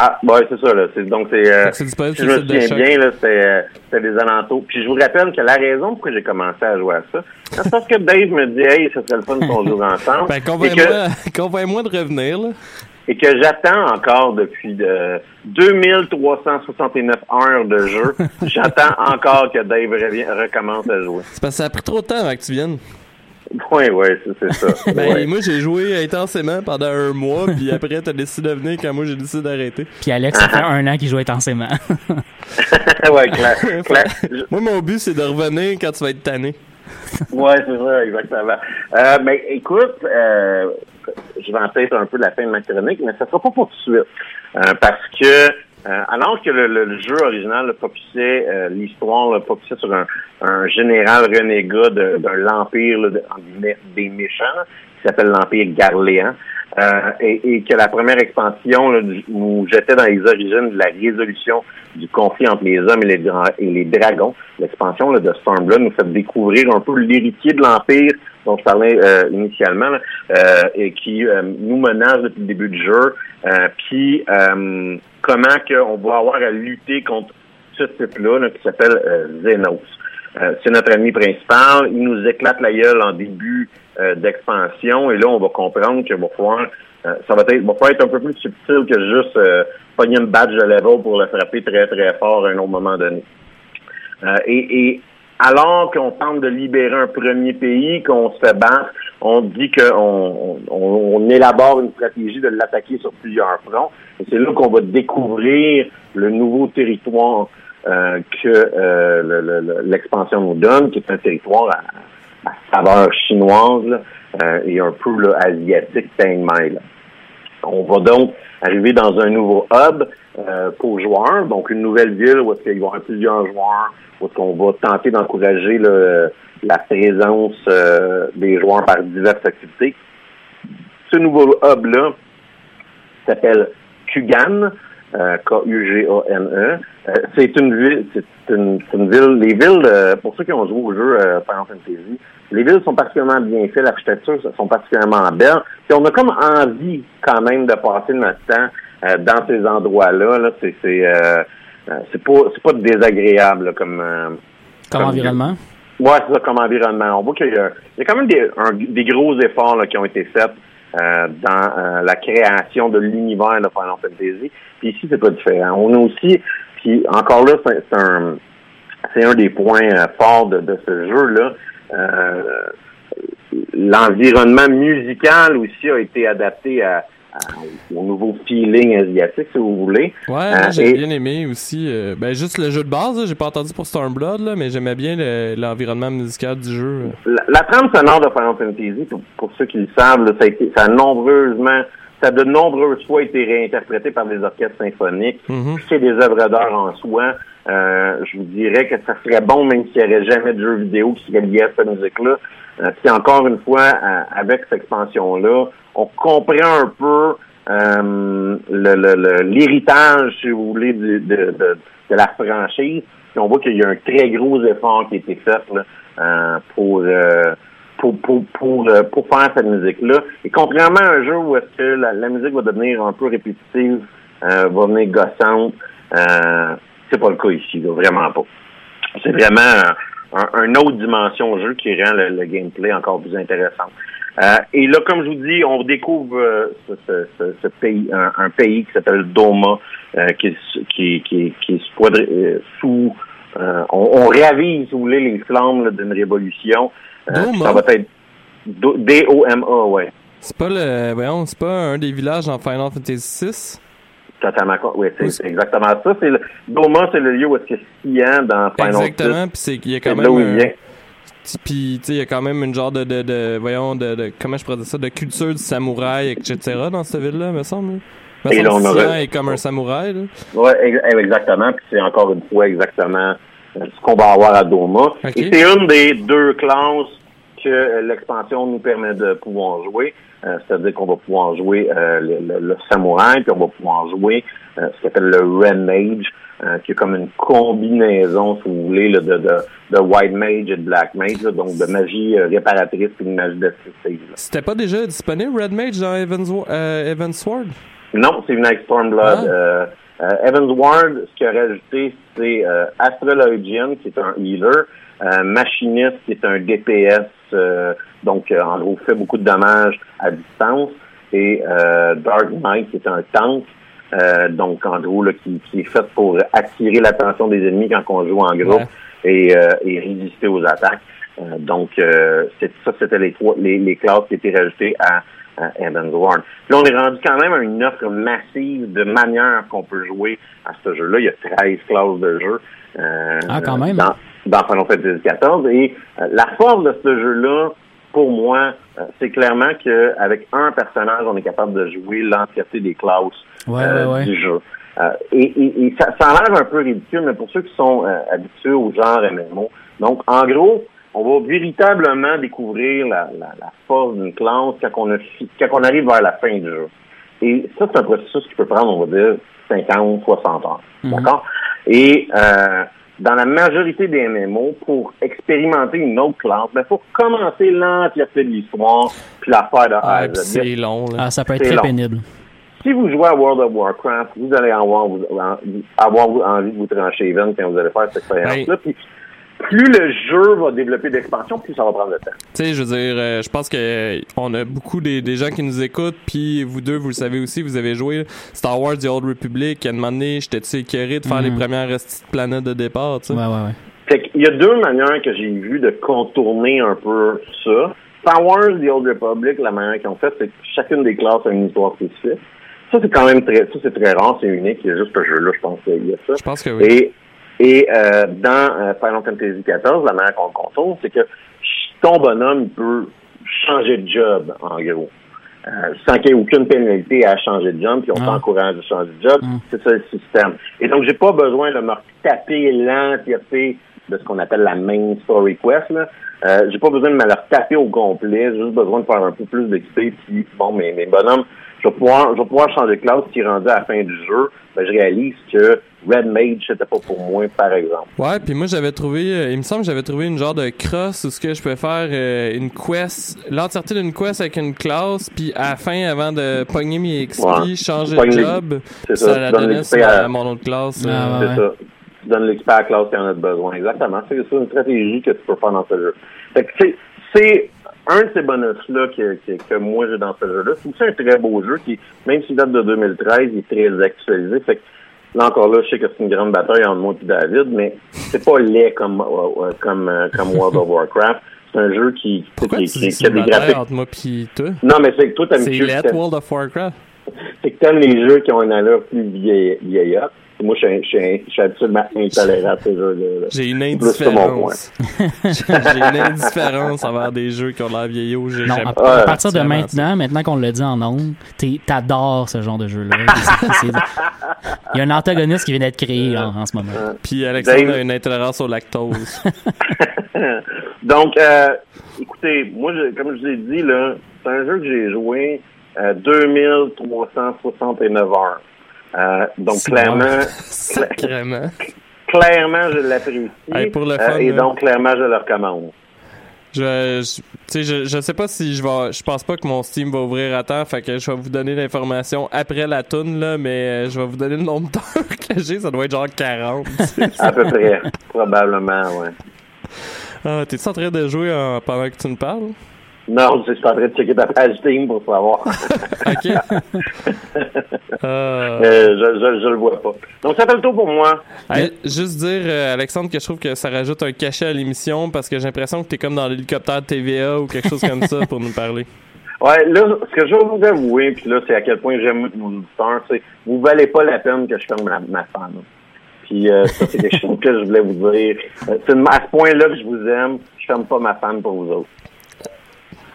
Ah, ouais, c'est ça, là. C'est- donc, c'est, euh, si sur je le me souviens bien, là, c'était, euh, des alentours. Puis je vous rappelle que la raison pourquoi j'ai commencé à jouer à ça, c'est parce que Dave me dit, hey, ça serait le fun qu'on joue ensemble. Ben, et, que, convainc-moi convainc-moi de revenir, là. Et que j'attends encore depuis de 2369 heures de jeu. j'attends encore que Dave revient- recommence à jouer. C'est parce que ça a pris trop de temps avant que tu viennes. Oui, oui, c'est, c'est ça. Ben, Ouais. moi, j'ai joué intensément pendant un mois, puis après, t'as décidé de venir quand moi, j'ai décidé d'arrêter. Puis Alex, ça fait un an qu'il joue intensément. ouais, clair, clair. moi, mon but, c'est de revenir quand tu vas être tanné. Ouais, c'est ça, exactement. Euh, mais écoute, euh, je vais en peut-être un peu la fin de ma chronique, mais ça sera pas pour tout de suite. Euh, parce que euh, alors que le, le- le jeu original là, focusait, euh, l'histoire là, focusait sur un, un général renégat de- de- des méchants, s'appelle l'Empire Garléan. Euh, et, et que la première expansion là, nous jetait dans les origines de la résolution du conflit entre les hommes et les, et les dragons. L'expansion de Stormblood nous fait découvrir un peu l'héritier de l'Empire dont je parlais euh, initialement, là, euh, et qui euh, nous menace depuis le début du jeu, euh, puis euh, comment qu'on va avoir à lutter contre ce type-là là, qui s'appelle. Euh, c'est notre ami principal. Il nous éclate la gueule en début euh, d'expansion et là, on va comprendre qu'il va falloir euh, ça va être, va être un peu plus subtil que juste euh, pogner une badge de level pour le frapper très très fort à un autre moment donné. Euh, et, et alors qu'on tente de libérer un premier pays, qu'on se fait battre, on dit qu'on on, on élabore une stratégie de l'attaquer sur plusieurs fronts. Et c'est là qu'on va découvrir le nouveau territoire euh, que euh, le- le- l'expansion nous donne, qui est un territoire à, à saveur chinoise là, euh, et un peu là, asiatique, Chiang Mai. là. On va donc arriver dans un nouveau hub euh, pour joueurs, donc une nouvelle ville où il va y avoir plusieurs joueurs, où est-ce qu'on va tenter d'encourager la présence euh, des joueurs par diverses activités. Ce nouveau hub-là s'appelle Kugan, euh, K-U-G-A-N-E. Euh, c'est une ville, c'est une, une ville, les villes, euh, pour ceux qui ont joué au jeu euh, Final Fantasy, les villes sont particulièrement bien faites, l'architecture sont particulièrement belles. Puis on a comme envie quand même de passer notre temps euh, dans ces endroits-là. Là, c'est c'est c'est pas c'est pas désagréable là, comme euh, Comme environnement? Ouais, c'est ça, comme environnement. On voit qu'il y y a quand même des, un- des gros efforts là, qui ont été faits euh, dans euh, la création de l'univers de Final Fantasy. Puis ici, c'est pas différent. On a aussi, puis encore là, c'est un, c'est un des points euh, forts de, de ce jeu-là. Euh, L'environnement musical aussi a été adapté à- au nouveau feeling asiatique, si vous voulez. Ouais, Euh, j'ai et- bien aimé aussi. euh, ben, juste le jeu de base, j'ai pas entendu pour Stormblood, là, mais j'aimais bien le- l'environnement musical du jeu. La, la trame sonore de Final Fantasy, pour, pour ceux qui le savent, là, ça, a été, ça a nombreusement, ça a de nombreuses fois été réinterprété par des orchestres symphoniques. Mhm. C'est des œuvres d'art en soi. Euh, je vous dirais que ça serait bon, même s'il n'y aurait jamais de jeu vidéo qui serait lié à cette musique-là. Euh, puis encore une fois, euh, avec cette expansion-là, on comprend un peu euh, l'héritage, si vous voulez, de, de, de la franchise. Puis on voit qu'il y a un très gros effort qui a été fait là, euh, pour, euh, pour, pour, pour, euh, pour faire cette musique-là. Et contrairement à un jeu où est-ce que la, la musique va devenir un peu répétitive, euh, va venir gossante, euh, c'est pas le cas ici, là, vraiment pas. C'est vraiment un, un- une autre dimension au jeu qui rend le, le gameplay encore plus intéressant. Euh, et là, comme je vous dis, on découvre euh, ce, ce- ce- ce pays, un, un pays qui s'appelle Doma, euh, qui, qui, qui, qui est sous. on, on ravive, si vous voulez, les flammes d'une révolution. Doma? Ça va être Do- D-O-M-A, ouais. C'est pas le. Voyons, c'est pas un des villages dans Final Fantasy VI? Oui, c'est exactement ça. C'est le, Doma, c'est le lieu où est-ce que Sian dans Final Exactement, puis c'est qu'il y a quand même. il un- vient. Ti- Puis, tu sais, il y a quand même une genre de, de, de voyons, de, de, comment je pourrais dire ça, de culture du samouraï, etc. dans cette ville-là, me semble. Me Et semble là, on aurait- est comme un samouraï, là. Oui, exactement. Puis c'est encore une fois exactement euh, ce qu'on va avoir à Doma. Et c'est une des deux classes que l'expansion nous permet de pouvoir jouer. Euh, C'est-à-dire qu'on va pouvoir jouer euh, le, le- le samouraï, puis on va pouvoir jouer euh, ce qu'on appelle le Red Mage, euh, qui est comme une combinaison, si vous voulez, là, de, de, de White Mage et de Black Mage, là, donc de magie euh, réparatrice et de magie destructive. C'était pas déjà disponible, Red Mage, dans Evans, euh, Evans Sword? Non, c'est venu avec Stormblood. Euh, Evans Ward, ce qu'il a rajouté, c'est euh, Astrologian, qui est un healer, euh, Machiniste, qui est un DPS, euh, donc euh, en gros fait beaucoup de dommages à distance, et euh, Dark Knight, qui est un tank, euh, donc en gros là, qui, qui est fait pour attirer l'attention des ennemis quand on joue en groupe et, euh, et résister aux attaques. Euh, donc euh, ça, c'était les trois les, les classes qui étaient rajoutées à, à Evans Ward. Puis là, on est rendu quand même à une offre massive de manières qu'on peut jouer à ce jeu-là. Il y a 13 classes de jeu. euh, Ah, quand même. Dans, dans Final Fantasy XIV. Et euh, la force de ce jeu-là, pour moi, c'est clairement qu'avec un personnage, on est capable de jouer l'entièreté des classes Ouais, euh, ouais, du jeu. Euh, et et, et ça, ça a l'air un peu ridicule, mais pour ceux qui sont euh, habitués au genre MMO, donc en gros, on va véritablement découvrir la, la, la force d'une classe quand on, a, fi- quand on arrive vers la fin du jeu. Et ça, c'est un processus qui peut prendre, on va dire, 50, 60 heures. D'accord? Et euh, dans la majorité des MMO, pour expérimenter une autre classe, il faut commencer l'entièreté de l'histoire, puis la faire de Ah, c'est long, là. Ah, ça peut être très long. pénible. Si vous jouez à World of Warcraft, vous allez avoir, vous- en- avoir envie de vous trancher les veines quand vous allez faire cette expérience-là. Puis plus le jeu va développer d'expansion, plus ça va prendre de temps. Tu sais, je veux dire, euh, je pense que euh, on a beaucoup des, des gens qui nous écoutent, puis vous deux, vous le savez aussi, vous avez joué Star Wars The Old Republic. À un moment donné, j'étais-tu écœuré de faire Mhm. les premières petites planètes de départ, tu sais? Ouais, ouais, ouais. Fait qu'il y a deux manières que j'ai vu de contourner un peu ça. Star Wars, The Old Republic, la manière qu'ils ont fait, c'est que chacune des classes a une histoire spécifique. Ça, c'est quand même très, ça, c'est très rare, c'est unique. Il y a juste ce jeu-là, je pense qu'il y a ça. Je pense que oui. Et, et euh, dans euh, Final Fantasy XIV, la manière qu'on le contourne, c'est que ton bonhomme peut changer de job, en gros. Euh, sans qu'il y ait aucune pénalité à changer de job, puis on Ah. t'encourage à changer de job. C'est ça le système. Et donc, j'ai pas besoin de me taper l'entièreté de ce qu'on appelle la main story quest. Là. Euh, j'ai pas besoin de me le taper au complet. J'ai juste besoin de faire un peu plus d'XP. Puis, bon, mes, mes bonhommes, je vais pouvoir, je vais pouvoir changer de classe qui rendu à la fin du jeu. Ben, je réalise que Red Mage, c'était pas pour moi, par exemple. Ouais, puis moi j'avais trouvé, euh, il me semble que j'avais trouvé une genre de cross où ce que je peux faire euh, une quest, l'entièreté d'une quest avec une classe, puis à la fin, avant de pogner mes XP, Ouais. changer de job, c'est ça, ça, la donnait à- à mon autre classe. Ah, ouais, C'est ça. Tu donnes l'expert à la classe qui en a besoin. Exactement. C'est ça une stratégie que tu peux faire dans ce jeu. Fait que c'est un de ces bonus-là que, que, que moi j'ai dans ce jeu-là. C'est aussi un très beau jeu qui, même s'il date de 2013, il est très actualisé. Fait que là encore là, je sais que c'est une grande bataille entre moi et David, mais c'est pas laid comme, euh, euh, comme, euh, comme World of Warcraft. C'est un jeu qui, Pourquoi qui, tu qui, dis qui c'est a des graphiques. entre moi toi? Non, mais c'est que toi, t'aimes C'est let World of Warcraft? c'est que t'aimes les jeux qui ont une allure plus vieille, vieillotte. Moi, je suis, absolument intolérant à ces jeux-là. J'ai une indifférence. J'ai une indifférence envers des jeux qui ont l'air vieillots. Non, à, à partir de maintenant, maintenant qu'on l'a dit en ondes, t'es- t'adores ce genre de jeu-là. Il y a un antagoniste qui vient d'être créé là, en ce moment. Puis Alexandre Dave- a une intolérance au lactose. Donc, euh, écoutez, moi, je- comme je vous ai dit, là, c'est un jeu que j'ai joué euh, 2369 heures. Euh, donc, clairement, bon. Sacrément. clairement, je l'apprécie. Hey, pour le Euh, fun, et là. donc, clairement, je le recommande. Je, je, sais, je, je sais pas si je vais. Je pense pas que mon Steam va ouvrir à temps, fait que je vais vous donner l'information après la toune, là, mais euh, je vais vous donner le nombre d'heures que j'ai, ça doit être genre 40. À peu près. Probablement, ouais. ah, T'es-tu en train de jouer en- pendant que tu me parles? Non, je suis en train de checker ta page Steam pour savoir. ok. Euh, Euh, je, je, je le vois pas. Donc, ça fait le tour pour moi. juste dire, euh, Alexandre, que je trouve que ça rajoute un cachet à l'émission parce que j'ai l'impression que t'es comme dans l'hélicoptère TVA ou quelque chose comme ça pour nous parler. Ouais, là, ce que je vais vous avouer, puis là, c'est à quel point j'aime mon auditeur, c'est vous valez pas la peine que je ferme ma, ma femme. Puis euh, ça, c'est quelque chose que je voulais vous dire. C'est à ce point-là que je vous aime, je ferme pas ma femme pour vous autres.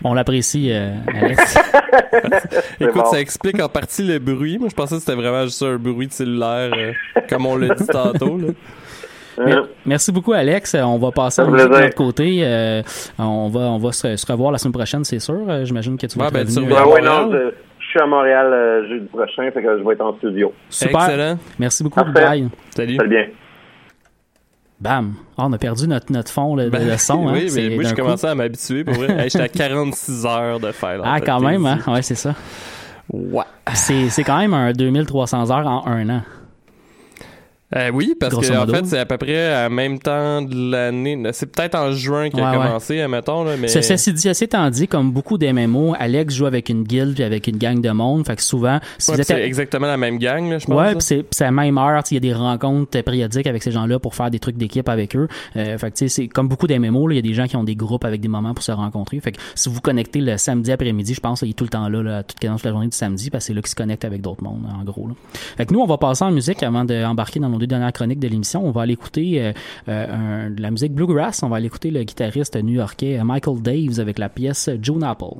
On l'apprécie, euh, Alex. Écoute, bon. ça explique en partie le bruit. Moi, je pensais que c'était vraiment juste un bruit de cellulaire, euh, comme on l'a dit tantôt. Là. Hein? Merci beaucoup, Alex. Euh, On va passer de notre côté. Euh, on va, on va se, se revoir la semaine prochaine, c'est sûr. Euh, J'imagine que tu vas Ouais, être ben, tu à ouais, non, je, je suis à Montréal euh, jeudi prochain, fait que je vais être en studio. Super. Excellent. Merci beaucoup. Parfait. Bye. Salut. Très bien. Bam. Ah, on a perdu notre, notre fond là, de, Ben, de son. hein. oui, C'est mais moi, j'ai commencé à m'habituer. Pour vrai. Hey, J'étais à 46 heures de faire. Ah, quand même, hein? Ouais, c'est ça. Ouais. C'est c'est quand même un 2300 heures en un an. Euh, oui, parce Grosso que en fait, c'est à peu près en même temps de l'année. C'est peut-être en juin qu'il a Ouais, ouais. commencé, admettons. Là, mais... Ce- Ceci dit, étant dit, comme beaucoup d'MMO, Alex joue avec une guilde puis avec une gang de monde. Fait que souvent, si Ouais, c'est exactement la même gang, là, je pense. Ouais, puis c'est c'est à la même heure, il y a des rencontres périodiques avec ces gens-là pour faire des trucs d'équipe avec eux. Euh, fait que c'est comme beaucoup d'MMO, là, il y a des gens qui ont des groupes avec des moments pour se rencontrer. Fait que si vous connectez le samedi après-midi, je pense, là, il est tout le temps là, là à toute la journée du samedi, parce que c'est là qu'ils se connectent avec d'autres mondes, en gros. Là. Fait que nous, on va passer en musique avant d'embarquer dans nos deux dernières chroniques de l'émission. On va aller écouter euh, euh, de la musique bluegrass. On va aller écouter le guitariste new-yorkais Michael Daves avec la pièce June Apple.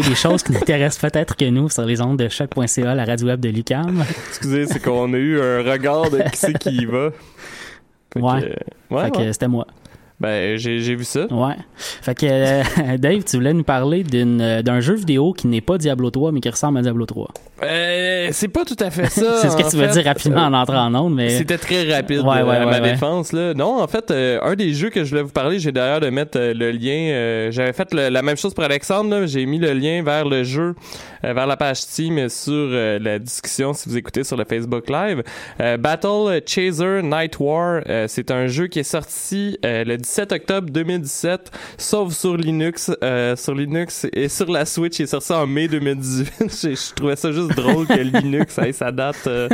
Des choses qui n'intéressent peut-être que nous sur les ondes de choc.ca, la radio web de Lucam. Excusez, c'est qu'on a eu un regard de qui c'est qui y va. Fait que, Ouais. euh, ouais, fait que c'était moi. Ben, j'ai vu ça. Ouais. Fait que euh, Dave, tu voulais nous parler euh, d'un jeu vidéo qui n'est pas Diablo 3 mais qui ressemble à Diablo 3. Euh, c'est pas tout à fait ça. C'est ce que tu veux fait. dire rapidement en entrant en onde, mais C'était très rapide Ouais, euh, ouais, à ouais, ma ouais. défense. Là. Non, en fait, euh, un des jeux que je voulais vous parler, j'ai d'ailleurs de mettre euh, le lien. euh, J'avais fait le- la même chose pour Alexandre. là. J'ai mis le lien vers le jeu, euh, vers la page Steam sur euh, la discussion si vous écoutez sur le Facebook Live. Euh, Battle Chaser Night War, euh, c'est un jeu qui est sorti euh, le 17 octobre 2017, sauf sur Linux. euh, sur Linux et sur la Switch, il est sorti en mai 2018. je, trouvais ça juste drôle que Linux ait sa date euh,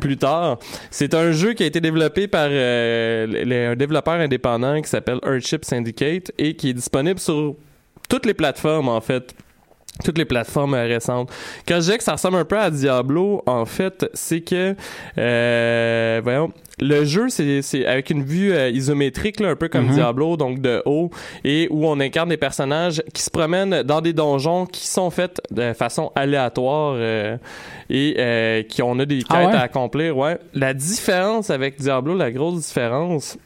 plus tard. C'est un jeu qui a été développé par euh, un développeur indépendant qui s'appelle Earthship Syndicate et qui est disponible sur toutes les plateformes en fait toutes les plateformes récentes. Quand je disais que ça ressemble un peu à Diablo, en fait, c'est que, euh, voyons, le jeu, c'est c'est avec une vue euh, isométrique, là, un peu comme Mhm. Diablo, donc de haut, et où on incarne des personnages qui se promènent dans des donjons qui sont faits de façon aléatoire euh, et euh, qui on a des quêtes Ah ouais? à accomplir. Ouais. La différence avec Diablo, la grosse différence,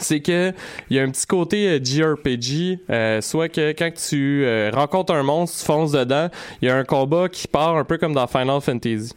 c'est que il y a un petit côté euh, JRPG, euh, soit que quand tu euh, rencontres un monstre, tu fonces dedans, il y a un combat qui part un peu comme dans Final Fantasy.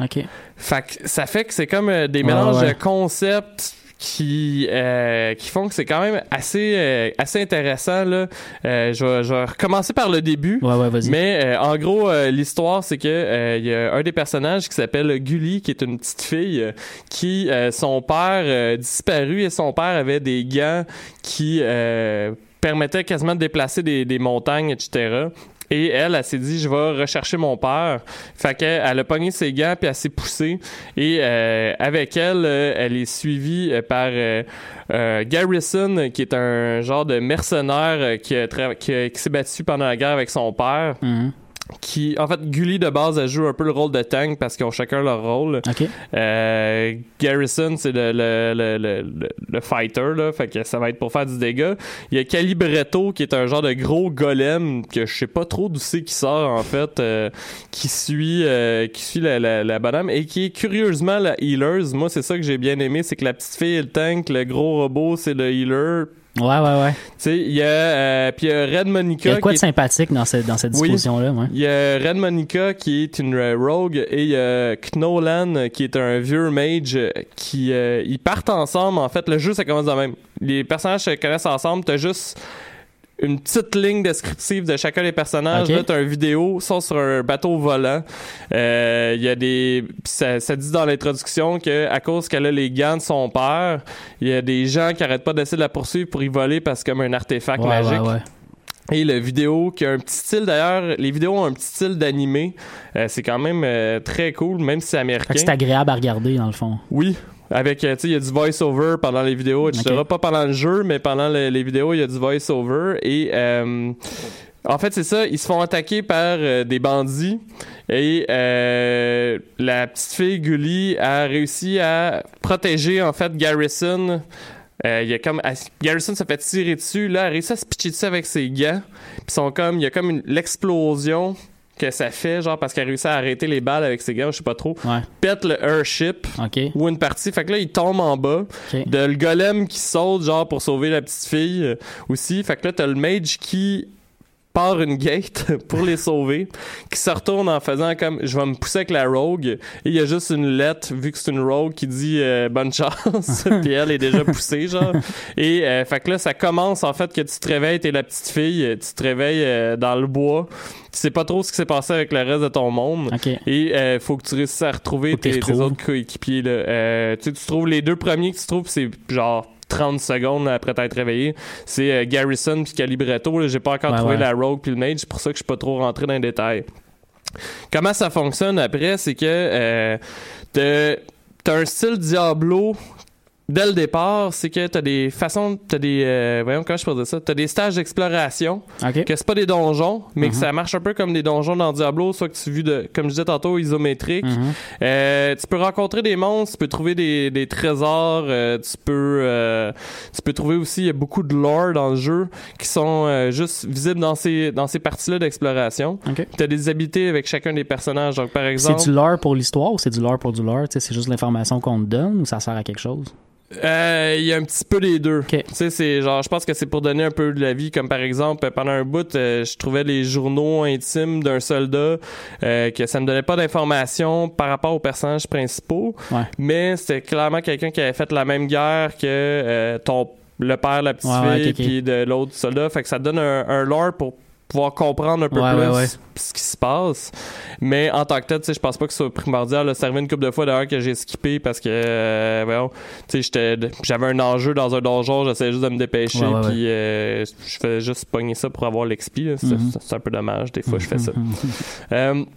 OK. Fait que ça fait que c'est comme euh, des Ouais, mélanges ouais. de concepts qui euh, qui font que c'est quand même assez euh, assez intéressant là. Euh, je vais je vais recommencer par le début. Ouais, ouais, vas-y. Mais euh, en gros, euh, l'histoire, c'est que euh, il y a un des personnages qui s'appelle Gully, qui est une petite fille, euh, qui euh, son père euh, disparu et son père avait des gants qui euh, permettaient quasiment de déplacer des, des montagnes, etc. Et elle, elle s'est dit, je vais rechercher mon père. Fait qu'elle elle a pogné ses gants puis elle s'est poussée. Et euh, avec elle, euh, elle est suivie euh, par Garrison, qui est un genre de mercenaire qui, s'est battu pendant la guerre avec son père. Mhm. Qui, en fait, Gully de base, elle joue un peu le rôle de tank parce qu'ils ont chacun leur rôle. OK. Euh, Garrison, c'est le, le, le, le, fighter, là, fait que ça va être pour faire du dégât. Il y a Calibretto, qui est un genre de gros golem que je sais pas trop d'où c'est qui sort, en fait, euh, qui suit, euh, qui suit la, la, la bonhomme et qui est curieusement la healers. Moi, c'est ça que j'ai bien aimé, c'est que la petite fille est le tank, le gros robot, c'est le healer. Ouais, ouais, ouais. Tu sais, il y a, euh, puis il y a Red Monica. Il y a quoi de est- sympathique dans cette, dans cette Oui. disposition-là, ouais. il y a Red Monica qui est une euh, rogue et il y a Knolan qui est un vieux mage qui euh, ils partent ensemble en fait le jeu ça commence de même les personnages se connaissent ensemble t'as juste une petite ligne descriptive de chacun des personnages Ok. là t'as une vidéo sont sur un bateau volant Euh, il y a des ça, ça dit dans l'introduction que à cause qu'elle a les gants de son père il y a des gens qui arrêtent pas d'essayer de la poursuivre pour y voler parce que comme un artefact Ouais, magique ouais, ouais. et le vidéo qui a un petit style d'ailleurs, les vidéos ont un petit style d'animé. Euh, c'est quand même euh, très cool, même si c'est américain. c'est agréable à regarder, dans le fond. Oui. Avec, euh, tu sais, il y a du voice-over pendant les vidéos, etc. Pas pendant le jeu, mais pendant le- les vidéos, il y a du voice-over. Et euh, en fait, c'est ça, ils se font attaquer par euh, des bandits. Et euh, la petite fille Gully a réussi à protéger, en fait, Garrison. Euh, il y a comme elle- Garrison se fait tirer dessus là, elle réussit à se pitcher dessus avec ses gants. Puis sont comme il y a comme une l'explosion que ça fait genre parce qu'elle réussit à arrêter les balles avec ses gants, je sais pas trop. Ouais. Pète le airship ou une partie. Fait que là, il tombe en bas. De le golem qui saute, genre, pour sauver la petite fille euh, aussi. Fait que là, t'as le mage qui part une gate pour les sauver, qui se retourne en faisant comme je vais me pousser avec la rogue et il y a juste une lettre vu que c'est une rogue qui dit euh, bonne chance puis elle est déjà poussée genre et euh, fait que là ça commence en fait que tu te réveilles t'es la petite fille tu te réveilles euh, dans le bois tu sais pas trop ce qui s'est passé avec le reste de ton monde OK. et faut que tu réussisses à retrouver tes, tes autres coéquipiers. Là. Tu sais, tu trouves les deux premiers que tu trouves, c'est genre 30 secondes après t'être réveillé. C'est euh, Garrison puis Calibretto. J'ai pas encore Ouais, trouvé ouais. la Rogue puis le Mage. C'est pour ça que je suis pas trop rentré dans les détails. Comment ça fonctionne après, c'est que euh, t'as un style Diablo dès le départ, c'est que t'as des façons, t'as des, euh, voyons comment je peux dire ça, t'as des stages d'exploration, OK. que c'est pas des donjons, mais que Mhm. ça marche un peu comme des donjons dans Diablo, soit que tu vu de, comme je disais tantôt, isométrique. Mhm. Euh, tu peux rencontrer des monstres, tu peux trouver des, des trésors, euh, tu peux, euh, tu peux trouver aussi, il y a beaucoup de lore dans le jeu qui sont euh, juste visibles dans ces, dans ces parties-là d'exploration. T'as des habilités avec chacun des personnages, donc par C'est exemple. du lore pour l'histoire ou c'est du lore pour du lore? C'est juste l'information qu'on te donne ou ça sert à quelque chose? Euh, Il y a un petit peu des deux. Tu sais, c'est genre, je pense que c'est pour donner un peu de la vie, comme par exemple, euh, pendant un bout, euh, je trouvais les journaux intimes d'un soldat, euh, que ça me donnait pas d'informations par rapport aux personnages principaux, Ouais. mais c'était clairement quelqu'un qui avait fait la même guerre que ton le père, la petite Ouais, ouais, fille, ok, ok. puis de l'autre soldat. Fait que ça donne un, un lore pour pouvoir comprendre un peu Ouais, plus ouais, ouais. ce qui se passe. Mais en tant que tel, je pense pas que ce soit primordial. là. Ça arrivé une couple de fois d'ailleurs que j'ai skippé parce que, euh, j'avais un enjeu dans un donjon, j'essayais juste de me dépêcher, puis euh, je faisais juste pogner ça pour avoir l'XP. là. C'est un peu dommage, des fois, je fais ça. Euh,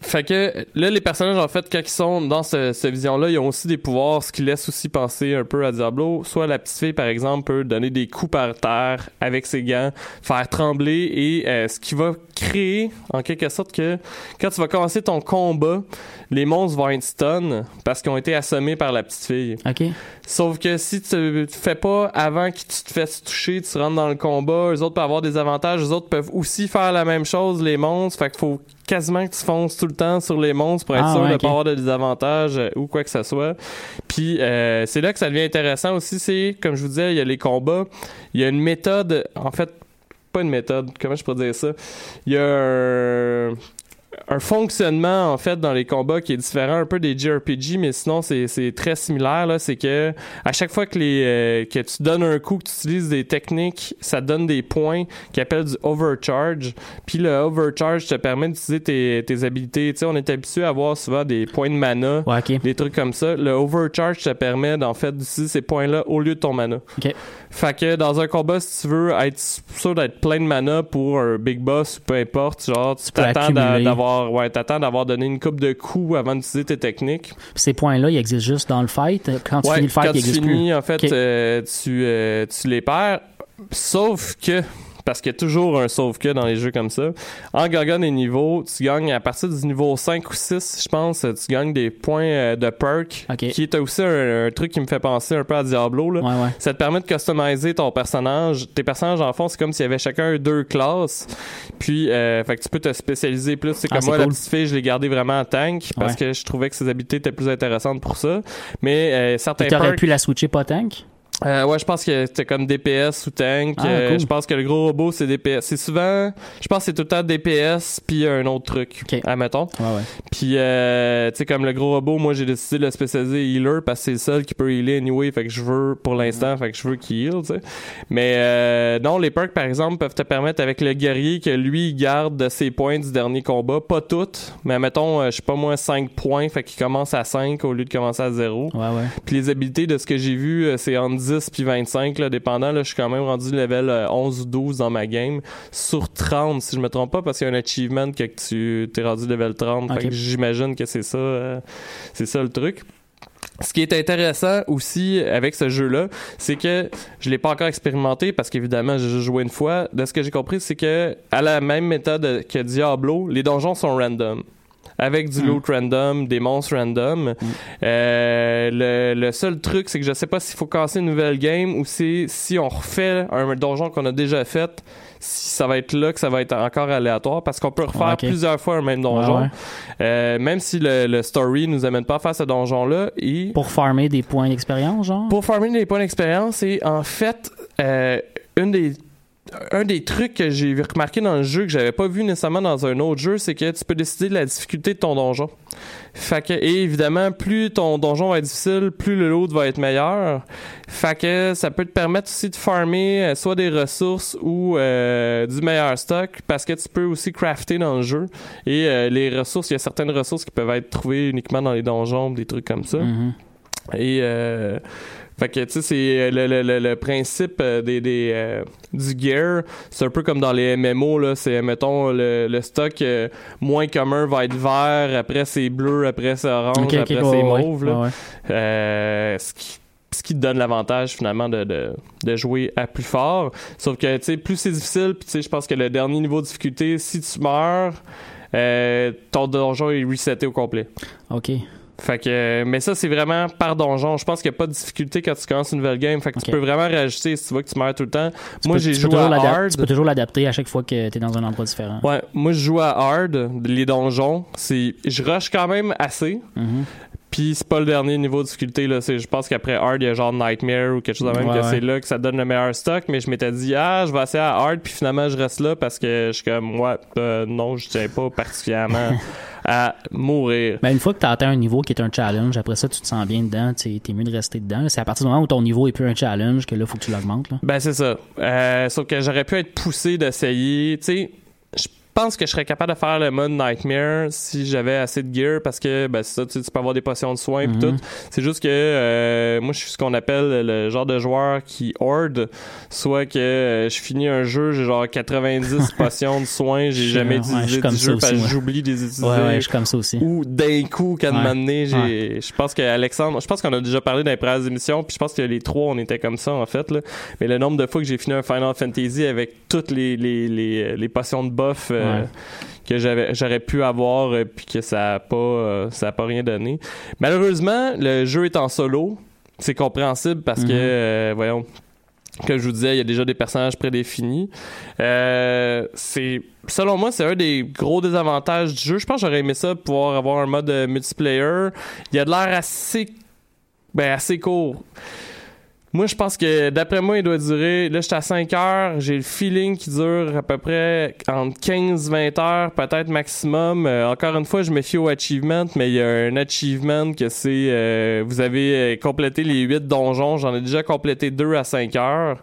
fait que là, les personnages, en fait, quand ils sont dans ce, cette vision-là, ils ont aussi des pouvoirs, ce qui laisse aussi penser un peu à Diablo. Soit la petite fille, par exemple, peut donner des coups par terre avec ses gants, faire trembler, et euh, ce qui va créer, en quelque sorte, que quand tu vas commencer ton combat, les monstres vont être stun parce qu'ils ont été assommés par la petite fille. OK. Sauf que si tu tu fais pas avant que tu te fasses toucher, tu rentres dans le combat, eux autres peuvent avoir des avantages, eux autres peuvent aussi faire la même chose, les monstres. Fait qu'il faut quasiment que tu fonces tout le temps sur les monstres pour être Ah, sûr ouais, de ok. pas avoir de désavantages euh, ou quoi que ce soit. Puis euh, c'est là que ça devient intéressant aussi, c'est comme je vous disais, il y a les combats, il y a une méthode, en fait, pas une méthode, comment je pourrais dire ça? Il y a un un fonctionnement en fait dans les combats qui est différent un peu des JRPG mais sinon c'est c'est très similaire là. C'est que à chaque fois que les euh, que tu donnes un coup que tu utilises des techniques ça te donne des points qui appellent du overcharge. Puis le overcharge te permet d'utiliser tes, tes habilités. Tu sais on est habitué à avoir souvent des points de mana Ouais, OK. des trucs comme ça. Le overcharge te permet d'en fait d'utiliser ces points là au lieu de ton mana. OK. fait que dans un combat, si tu veux être sûr d'être plein de mana pour un big boss ou peu importe, genre tu t'attends d'a- ouais, t'attends d'avoir donné une coupe de coups avant d'utiliser tes techniques. Puis ces points-là, ils existent juste dans le fight. Quand tu Ouais, finis le fight, quand ils tu n'existent finis, plus. en fait, euh, tu, euh, tu les perds. Sauf que, parce qu'il y a toujours un sauf que dans les jeux comme ça, en gagnant des niveaux, tu gagnes à partir du niveau 5 ou 6, je pense, tu gagnes des points euh, de perk, qui est aussi un, un truc qui me fait penser un peu à Diablo. Là. Ouais, ouais. Ça te permet de customiser ton personnage. Tes personnages, en fond, c'est comme s'il y avait chacun deux classes. Puis, euh, fait que tu peux te spécialiser plus. C'est Ah, comme moi, la cool. petite fille, je l'ai gardée vraiment en tank parce Ouais. que je trouvais que ses habilités étaient plus intéressantes pour ça. Mais euh, certains Et t'aurais perks- pu la switcher pas tank? Euh, ouais, je pense que c'était comme DPS ou tank. Ah, Euh, cool. Je pense que le gros robot, c'est DPS. C'est souvent, je pense que c'est tout le temps DPS puis un autre truc, admettons. Ouais, ouais. Puis, euh, tu sais, comme le gros robot, moi, j'ai décidé de le spécialiser healer parce que c'est le seul qui peut healer anyway. Fait que je veux, pour l'instant, fait que je veux qu'il heal, tu sais. Mais, euh, non, les perks, par exemple, peuvent te permettre avec le guerrier que lui, il garde de ses points du dernier combat. Pas toutes, mais mettons, euh, je sais pas moi, 5 points. Fait qu'il commence à 5 au lieu de commencer à 0. Ouais, ouais. Puis les habilités de ce que j'ai vu, c'est entre 10 puis 25, là, dépendant. Là, je suis quand même rendu level euh, 11 ou 12 dans ma game. Sur 30, si je me trompe pas, parce qu'il y a un achievement que tu t'es rendu level 30. Ok. Fait que j'imagine que c'est ça, euh, c'est ça le truc. Ce qui est intéressant aussi avec ce jeu-là, c'est que je l'ai pas encore expérimenté parce qu'évidemment j'ai joué une fois. De ce que j'ai compris, c'est que à la même méthode que Diablo, les donjons sont random. Avec du Mm. loot random, des monstres random. Euh, le, le seul truc, c'est que je sais pas s'il faut casser une nouvelle game ou si, si on refait un donjon qu'on a déjà fait, si ça va être là que ça va être encore aléatoire parce qu'on peut refaire Ah, plusieurs fois un même donjon. Ouais. Euh, même si le, le story nous amène pas à faire ce donjon-là. Et Pour farmer des points d'expérience, genre? pour farmer des points d'expérience, et en fait, euh, une des un des trucs que j'ai remarqué dans le jeu que j'avais pas vu nécessairement dans un autre jeu, c'est que tu peux décider de la difficulté de ton donjon. Fait que, et évidemment, plus ton donjon va être difficile, plus le loot va être meilleur. Fait que ça peut te permettre aussi de farmer euh, soit des ressources ou euh, du meilleur stock parce que tu peux aussi crafter dans le jeu. Et euh, les ressources, il y a certaines ressources qui peuvent être trouvées uniquement dans les donjons, des trucs comme ça. Mhm. Et euh, fait que tu sais c'est le, le, le, le principe euh, des, des euh, du gear, c'est un peu comme dans les MMO là, c'est mettons le, le stock euh, moins commun va être vert, après c'est bleu, après c'est orange, après c'est ouais, mauve là. ouais. Euh, ce qui ce qui te donne l'avantage finalement de, de, de jouer à plus fort. Sauf que, tu sais, plus c'est difficile, puis tu sais, je pense que le dernier niveau de difficulté, si tu meurs, euh, ton donjon est reseté au complet. OK. Fait que, euh, mais ça, c'est vraiment par donjon. Je pense qu'il n'y a pas de difficulté quand tu commences une nouvelle game. Fait que tu peux vraiment rajouter si tu vois que tu meurs tout le temps. Tu moi, j'ai joué à hard. Tu peux toujours l'adapter à chaque fois que tu es dans un endroit différent. Ouais, moi je joue à hard, les donjons, je rush quand même assez. Mhm. Puis c'est pas le dernier niveau de difficulté là, je pense qu'après hard, il y a genre nightmare ou quelque chose de même Ouais, que ouais. c'est là que ça donne le meilleur stock, mais je m'étais dit ah, je vais essayer à hard puis finalement je reste là parce que je suis comme ouais, euh, non, je tiens pas particulièrement à mourir. Ben, une fois que tu atteint un niveau qui est un challenge, après ça, tu te sens bien dedans, tu es mieux de rester dedans. C'est à partir du moment où ton niveau est plus un challenge que là, faut que tu l'augmentes. là. Ben c'est ça. Euh, sauf que j'aurais pu être poussé d'essayer. Tu sais, pense que je serais capable de faire le mode Nightmare si j'avais assez de gear parce que ben c'est ça, tu, tu peux avoir des potions de soins et Mhm. tout. C'est juste que euh, moi je suis ce qu'on appelle le genre de joueur qui horde, soit que euh, je finis un jeu, j'ai genre 90 potions de soins, j'ai Je- jamais ouais, je utilisé suis du jeu parce que ouais. j'oublie de les utiliser. Ouais, ouais, je suis comme ça aussi. Ou d'un coup, quand Ouais. donné, j'ai, Ouais. je pense qu'Alexandre, je pense qu'on a déjà parlé dans les premières émissions, puis je pense que les trois, on était comme ça, en fait, là. Mais le nombre de fois que j'ai fini un Final Fantasy avec toutes les, les, les, les potions de buff, euh, Ouais. que j'avais, j'aurais pu avoir, euh, puis que ça a pas, euh, ça a pas rien donné. Malheureusement, le jeu est en solo. C'est compréhensible parce que, Mhm. euh, voyons, comme je vous disais, il y a déjà des personnages prédéfinis. Euh, c'est selon moi, c'est un des gros désavantages du jeu. Je pense que j'aurais aimé ça pouvoir avoir un mode multiplayer. Il y a de l'air assez ben assez court. Moi, je pense que d'après moi, il doit durer. Là, j'étais à 5 heures. J'ai le feeling qu'il dure à peu près entre 15-20 heures, peut-être maximum. Euh, encore une fois, je me fie au achievement, mais il y a un achievement que c'est euh, vous avez euh, complété les 8 donjons. J'en ai déjà complété 2 à 5 heures.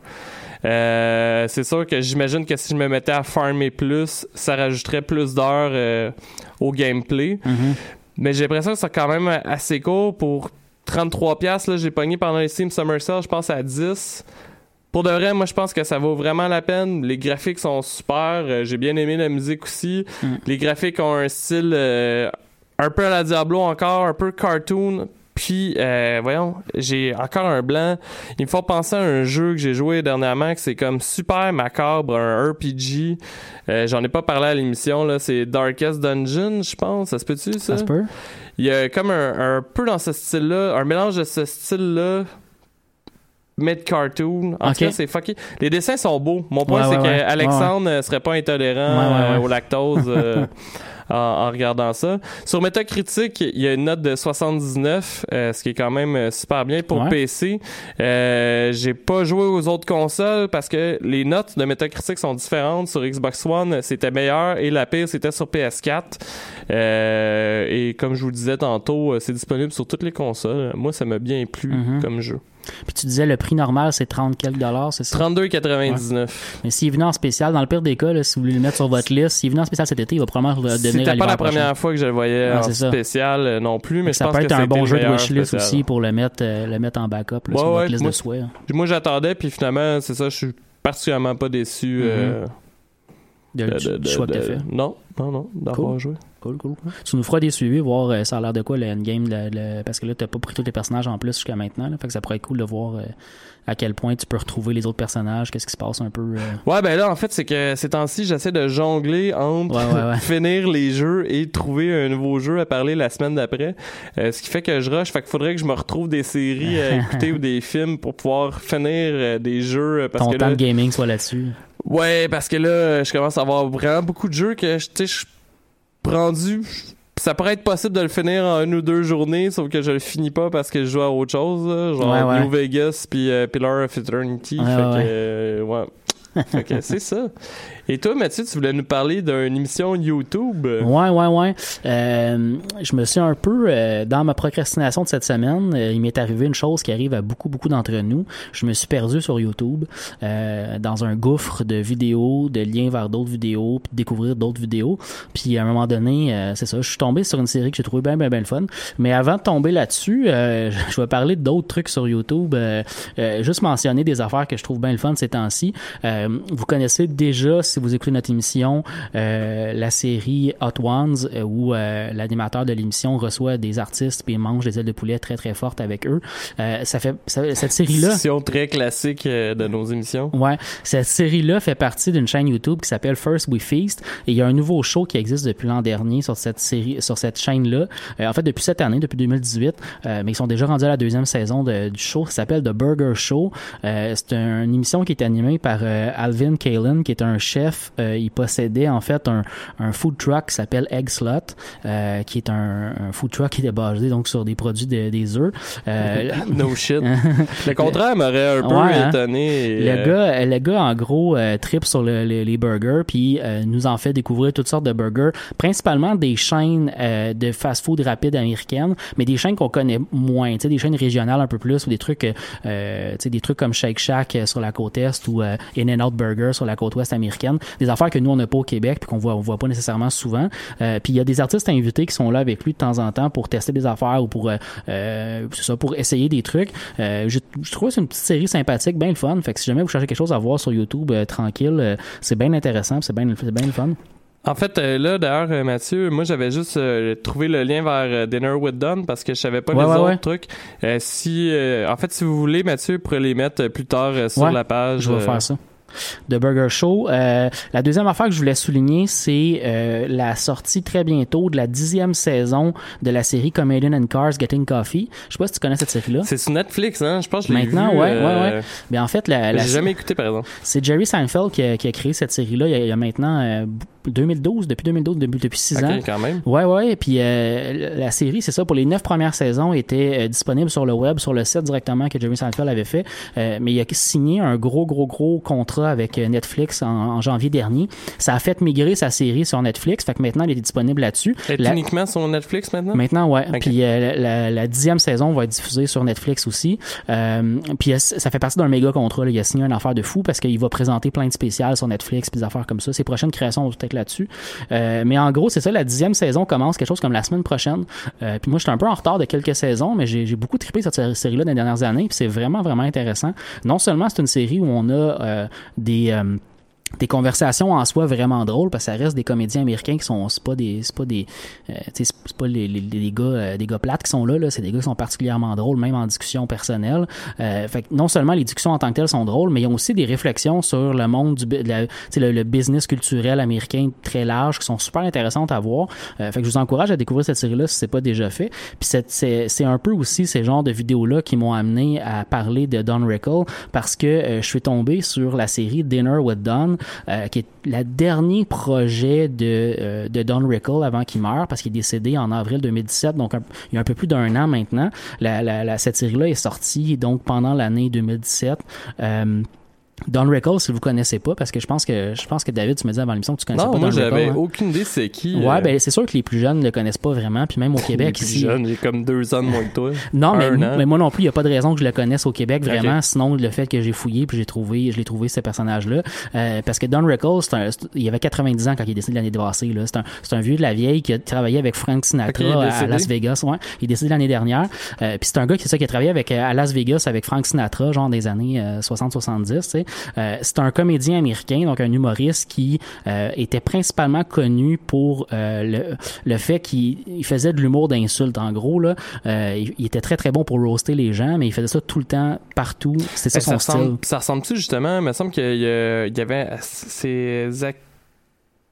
Euh, c'est sûr que j'imagine que si je me mettais à farmer plus, ça rajouterait plus d'heures au gameplay. Mhm. Mais j'ai l'impression que c'est quand même assez court pour 33 pièces là, j'ai pogné pendant les Steam Summer Sale, je pense à 10. Pour de vrai, moi je pense que ça vaut vraiment la peine. Les graphiques sont super, euh, j'ai bien aimé la musique aussi. Mm. Les graphiques ont un style euh, un peu à la Diablo encore, un peu cartoon. Puis, euh, voyons, j'ai encore un blanc. Il me faut penser à un jeu que j'ai joué dernièrement, que c'est comme super macabre, un RPG. Euh, J'en ai pas parlé à l'émission, là. C'est Darkest Dungeon, je pense. Ça se peut-tu, ça? Ça se peut? Il y a comme un, un peu dans ce style-là, un mélange de ce style-là, mais de cartoon. En tout cas, c'est fucké. Les dessins sont beaux. Mon point, Ouais, c'est ouais, ouais. qu'Alexandre ne serait pas intolérant Ouais, ouais, euh, ouais. au lactose. euh, En, en regardant ça. Sur Metacritic, il y a une note de 79, euh, ce qui est quand même super bien pour Ouais. PC. J'ai pas joué aux autres consoles parce que les notes de Metacritic sont différentes. Sur Xbox One, c'était meilleur et la pire, c'était sur PS4. Euh, et comme je vous le disais tantôt, c'est disponible sur toutes les consoles. Moi, ça m'a bien plu Mhm. comme jeu. Puis tu disais le prix normal, c'est 30 quelques dollars, c'est ça? 32,99. Mais s'il venait en spécial, dans le pire des cas, là, si vous voulez le mettre sur votre liste, s'il venait en spécial cet été, il va probablement le devenir C'était pas la prochain. première fois que je le voyais Ouais, en spécial euh, non plus, mais je ça pense peut que être un bon jeu de wishlist aussi pour le mettre, euh, le mettre en backup là, Ouais, sur ouais, votre liste moi, de souhaits. Moi, j'attendais, puis finalement, c'est ça, je suis particulièrement pas déçu. euh, De- du- du choix que t'as fait. Non, non, non, d'avoir Cool. joué. Cool, cool. Tu nous feras des suivis, voir euh, ça a l'air de quoi le endgame, le- le- parce que là, t'as pas pris tous les personnages en plus jusqu'à maintenant. Là, fait que ça pourrait être cool de voir euh, à quel point tu peux retrouver les autres personnages, qu'est-ce qui se passe un peu. euh. Ouais, ben là, en fait, c'est que ces temps-ci, j'essaie de jongler entre Ouais, ouais, ouais. finir les jeux et trouver un nouveau jeu à parler la semaine d'après. Euh, ce qui fait que je rush. Fait qu'il faudrait que je me retrouve des séries à écouter ou des films pour pouvoir finir euh, des jeux. euh, Parce Ton que temps là, de gaming soit là-dessus. Ouais, parce que là, je commence à avoir vraiment beaucoup de jeux que, je- rendu. Ça pourrait être possible de le finir en une ou deux journées, sauf que je le finis pas parce que je joue à autre chose, là, genre Ouais, ouais. New Vegas puis euh, Pillar of Eternity. Ouais, fait que, euh, ouais. fait que c'est ça. Et toi, Mathieu, tu voulais nous parler d'une émission YouTube? Ouais, ouais, ouais. Euh, je me suis un peu, euh, dans ma procrastination de cette semaine, euh, il m'est arrivé une chose qui arrive à beaucoup, beaucoup d'entre nous. Je me suis perdu sur YouTube dans un gouffre de vidéos, de liens vers d'autres vidéos, puis de découvrir d'autres vidéos. Puis à un moment donné, c'est ça, je suis tombé sur une série que j'ai trouvé bien, bien, bien le fun. Mais avant de tomber là-dessus, je vais parler d'autres trucs sur YouTube. juste mentionner des affaires que je trouve bien le fun ces temps-ci. Vous connaissez déjà, si vous écoutez notre émission, euh, la série Hot Ones, euh, où euh, l'animateur de l'émission reçoit des artistes puis mange des ailes de poulet très très fortes avec eux. Ça fait ça- cette série-là. Émission très classique de nos émissions. Ouais, cette série-là fait partie d'une chaîne YouTube qui s'appelle First We Feast et il y a un nouveau show qui existe depuis l'an dernier sur cette série, sur cette chaîne-là. Euh, en fait, depuis cette année, depuis 2018, euh, mais ils sont déjà rendus à la deuxième saison de- du show. Ça s'appelle The Burger Show. C'est un- une émission qui est animée par Alvin Kalen, qui est un chef. Euh, il possédait en fait un, un food truck qui s'appelle Egg Slot, euh, qui est un, un food truck qui est basé donc sur des produits de- des œufs. Euh, no shit. Le contraire m'aurait un peu Ouais, hein. étonné. et, Le euh, gars, le gars, en gros, euh, trip sur le- le- les burgers, puis euh, nous en fait découvrir toutes sortes de burgers, principalement des chaînes euh, de fast-food rapide américaines, mais des chaînes qu'on connaît moins, tu sais, des chaînes régionales un peu plus, ou des trucs, euh, tu sais, des trucs comme Shake Shack euh, sur la côte est ou euh, In-N-Out Burger sur la côte ouest américaine, des affaires que nous on n'a pas au Québec, puis qu'on voit, on voit pas nécessairement souvent. Euh, puis il y a des artistes invités qui sont là avec lui de temps en temps pour tester des affaires ou pour, euh, euh, ça, pour essayer des trucs. Euh, je, je trouve que c'est une petite série sympathique, bien le fun. Fait que si jamais vous cherchez quelque chose à voir sur YouTube tranquille, c'est bien intéressant, c'est bien, c'est bien le fun. En fait, là, d'ailleurs, Mathieu, moi, j'avais juste euh, trouvé le lien vers Dinner with Don parce que je savais pas Ouais, les ouais, autres ouais. trucs. Euh, si, euh, en fait, si vous voulez, Mathieu, pourrait les mettre plus tard sur la page. Je vais faire ça. De Burger Show. Euh, la deuxième affaire que je voulais souligner, c'est euh, la sortie très bientôt de la dixième saison de la série Comedian and Cars Getting Coffee. Je sais pas si tu connais cette série-là. C'est sur Netflix, hein? Je pense que je l'ai Maintenant, vu, ouais, euh, ouais, ouais. Mais en fait, la, la J'ai jamais écouté, par exemple. c'est Jerry Seinfeld qui a, qui a créé cette série-là il, y a- il y a maintenant euh, 2012, depuis 2012, depuis, depuis six Ok, ans. quand même. Ouais, ouais. Puis euh, la série, c'est ça, pour les neuf premières saisons, était euh, disponible sur le web, sur le site directement que Jerry Seinfeld avait fait. Euh, mais il a signé un gros, gros, gros contrat avec euh, Netflix en, en janvier dernier. Ça a fait migrer sa série sur Netflix. Fait que maintenant, elle est disponible là-dessus. Elle est La- uniquement sur Netflix maintenant? Maintenant, ouais. Puis euh, la, dixième saison va être diffusée sur Netflix aussi. Euh, puis ça fait partie d'un méga contrat. là. Il a signé une affaire de fou parce qu'il va présenter plein de spéciales sur Netflix, puis des affaires comme ça. Ses prochaines créations vont peut-être là-dessus. Euh, mais en gros, c'est ça. La dixième saison commence quelque chose comme la semaine prochaine. Puis moi, j'étais un peu en retard de quelques saisons, mais j'ai beaucoup trippé cette sé- série-là dans les dernières années. Puis c'est vraiment, vraiment intéressant. Non seulement c'est une série où on a euh, des euh, des conversations en soi vraiment drôles parce que ça reste des comédiens américains qui sont c'est pas des c'est pas des euh, c'est pas les, les, les gars euh, des gars plates qui sont là là. C'est des gars qui sont particulièrement drôles même en discussion personnelle. Euh, fait que non seulement les discussions en tant que telles sont drôles mais ils ont aussi des réflexions sur le monde du de la- le, le business culturel américain très large qui sont super intéressantes à voir. Euh, fait que je vous encourage à découvrir cette série là si c'est pas déjà fait. Puis c'est c'est c'est un peu aussi ces genres de vidéos là qui m'ont amené à parler de Don Rickle parce que euh, je suis tombé sur la série Dinner with Don euh, qui est le dernier projet de, euh, de Don Rickle avant qu'il meure parce qu'il est décédé en avril 2017 donc il y a un peu plus d'un an maintenant. La, la, la- cette série là est sortie donc pendant l'année 2017 euh, Don Rickle, si vous connaissez pas, parce que je pense que je pense que David, tu me disais avant l'émission que tu connaissais Non, pas moi, Don j'avais hein. aucune idée c'est qui. Ouais, euh, ben c'est sûr que les plus jeunes ne le connaissent pas vraiment, puis même au les Québec plus ici. jeunes, j'ai comme deux ans de moins que toi. Non, mais, mais moi non plus, il n'y a pas de raison que je le connaisse au Québec, vraiment. Sinon, le fait que j'ai fouillé puis j'ai trouvé, je l'ai trouvé, ce personnage-là. Euh, parce que Don Rickles, c'est un- c'est- il avait 90 ans quand il est décédé l'année passée. là. C'est un, c'est un vieux de la vieille qui a travaillé avec Frank Sinatra à? Las Vegas. Ouais, il est décédé l'année dernière. Euh, puis c'est un gars qui, c'est ça, qui a travaillé avec, euh, à Las Vegas avec Frank Sinatra, genre des années euh, 60-70. tu sais. Euh, c'est un comédien américain, donc un humoriste qui euh, était principalement connu pour euh, le, le fait qu'il il faisait de l'humour d'insulte. En gros, là, il, il était très très bon pour roaster les gens, mais il faisait ça tout le temps, partout. C'est ça Eh, son ça, style. ressemble, ça ressemble-tu justement? Il me semble qu'il y, avait. C'est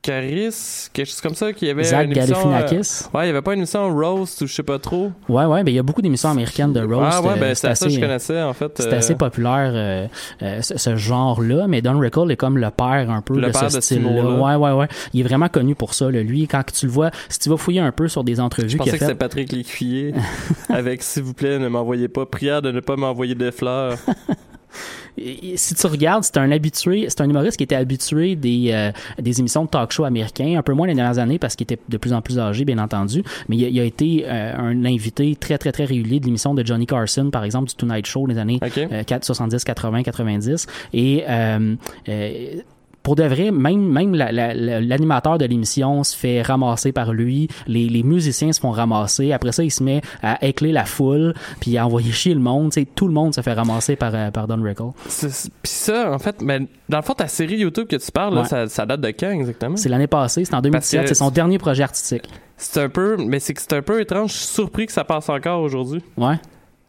Zacharis, quelque chose comme ça, qu'il y avait. Zach une émission, euh, ouais, il y avait pas une émission Roast ou je sais pas trop. Ouais, ouais, ben il y a beaucoup d'émissions américaines de roast. Ah ouais, euh, ben c'est ça que je connaissais en fait. C'est euh, assez populaire euh, euh, ce, ce genre-là, mais Don Rickle est comme le père un peu Le de père ce style-là. Ouais, ouais, ouais. Il est vraiment connu pour ça. Là. Lui, quand tu le vois, si tu vas fouiller un peu sur des entrevues Je qu'il pensais a que c'était faites, Patrick Lécuyer avec s'il vous plaît ne m'envoyez pas prière de ne pas m'envoyer des fleurs. Si tu regardes, c'est un habitué, c'est un humoriste qui était habitué des, euh, des émissions de talk show américains, un peu moins les dernières années parce qu'il était de plus en plus âgé, bien entendu, mais il a, il a été euh, un invité très, très, très régulier de l'émission de Johnny Carson, par exemple, du Tonight Show des années Ok. euh, 4, 70, 80, 90. Et euh, pour de vrai, même même la- la- la- l'animateur de l'émission se fait ramasser par lui, les, les musiciens se font ramasser. Après ça, il se met à écler la foule, puis à envoyer chier le monde. Tu sais, tout le monde se fait ramasser par euh, par Don Rickle. Puis ça, en fait, mais dans le fond, ta série YouTube que tu parles, là, ça, ça date de quand exactement? C'est l'année passée, c'est en 2017, que- c'est son dernier projet artistique. C'est un peu, mais c'est que c'est un peu étrange. Je suis surpris que ça passe encore aujourd'hui. Ouais.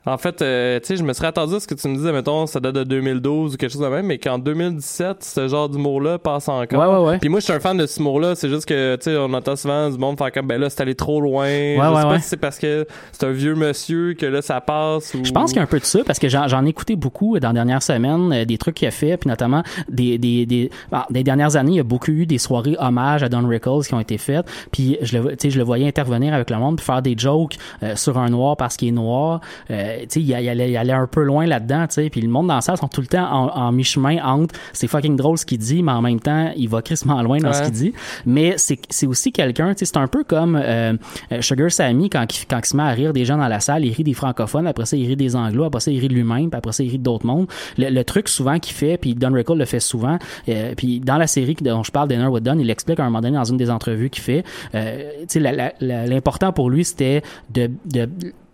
En fait, euh, tu sais, je me serais attendu à ce que tu me disais, mettons, ça date de 2012 ou quelque chose de même, mais qu'en 2017, ce genre d'humour-là passe encore. Ouais, ouais, ouais. Puis moi, je suis un fan de cet humour-là. C'est juste que, tu sais, on entend souvent du monde faire comme, ben là, c'est allé trop loin. je ouais, sais pas ouais. si c'est parce que c'est un vieux monsieur que là, ça passe ou... Je pense qu'il y a un peu de ça parce que j'en ai écouté beaucoup dans les dernières semaines, euh, des trucs qu'il a fait, puis notamment des des des ah, des dernières années, il y a beaucoup eu des soirées hommage à Don Rickles qui ont été faites, puis je le tu sais je le voyais intervenir avec le monde puis faire des jokes euh, sur un noir parce qu'il est noir, euh, sais il, il allait allait un peu loin là-dedans, tu sais, puis le monde dans la salle sont tout le temps en, en mi-chemin entre c'est fucking drôle ce qu'il dit, mais en même temps, il va crissement loin dans ce qu'il dit, mais c'est aussi quelqu'un, tu sais, c'est un peu comme euh, euh, Sugar Sammy quand il, quand il se met à rire des gens dans la salle, il rit des francophones, après ça il rit des anglo, après ça il rit de lui-même, puis après ça il rit d'autres mondes. Le, le truc souvent qu'il fait, puis Don Rickle le fait souvent, euh, puis dans la série dont je parle, Dinner with Don, il explique à un moment donné dans une des entrevues qu'il fait, euh, tu sais, l'important pour lui c'était de, de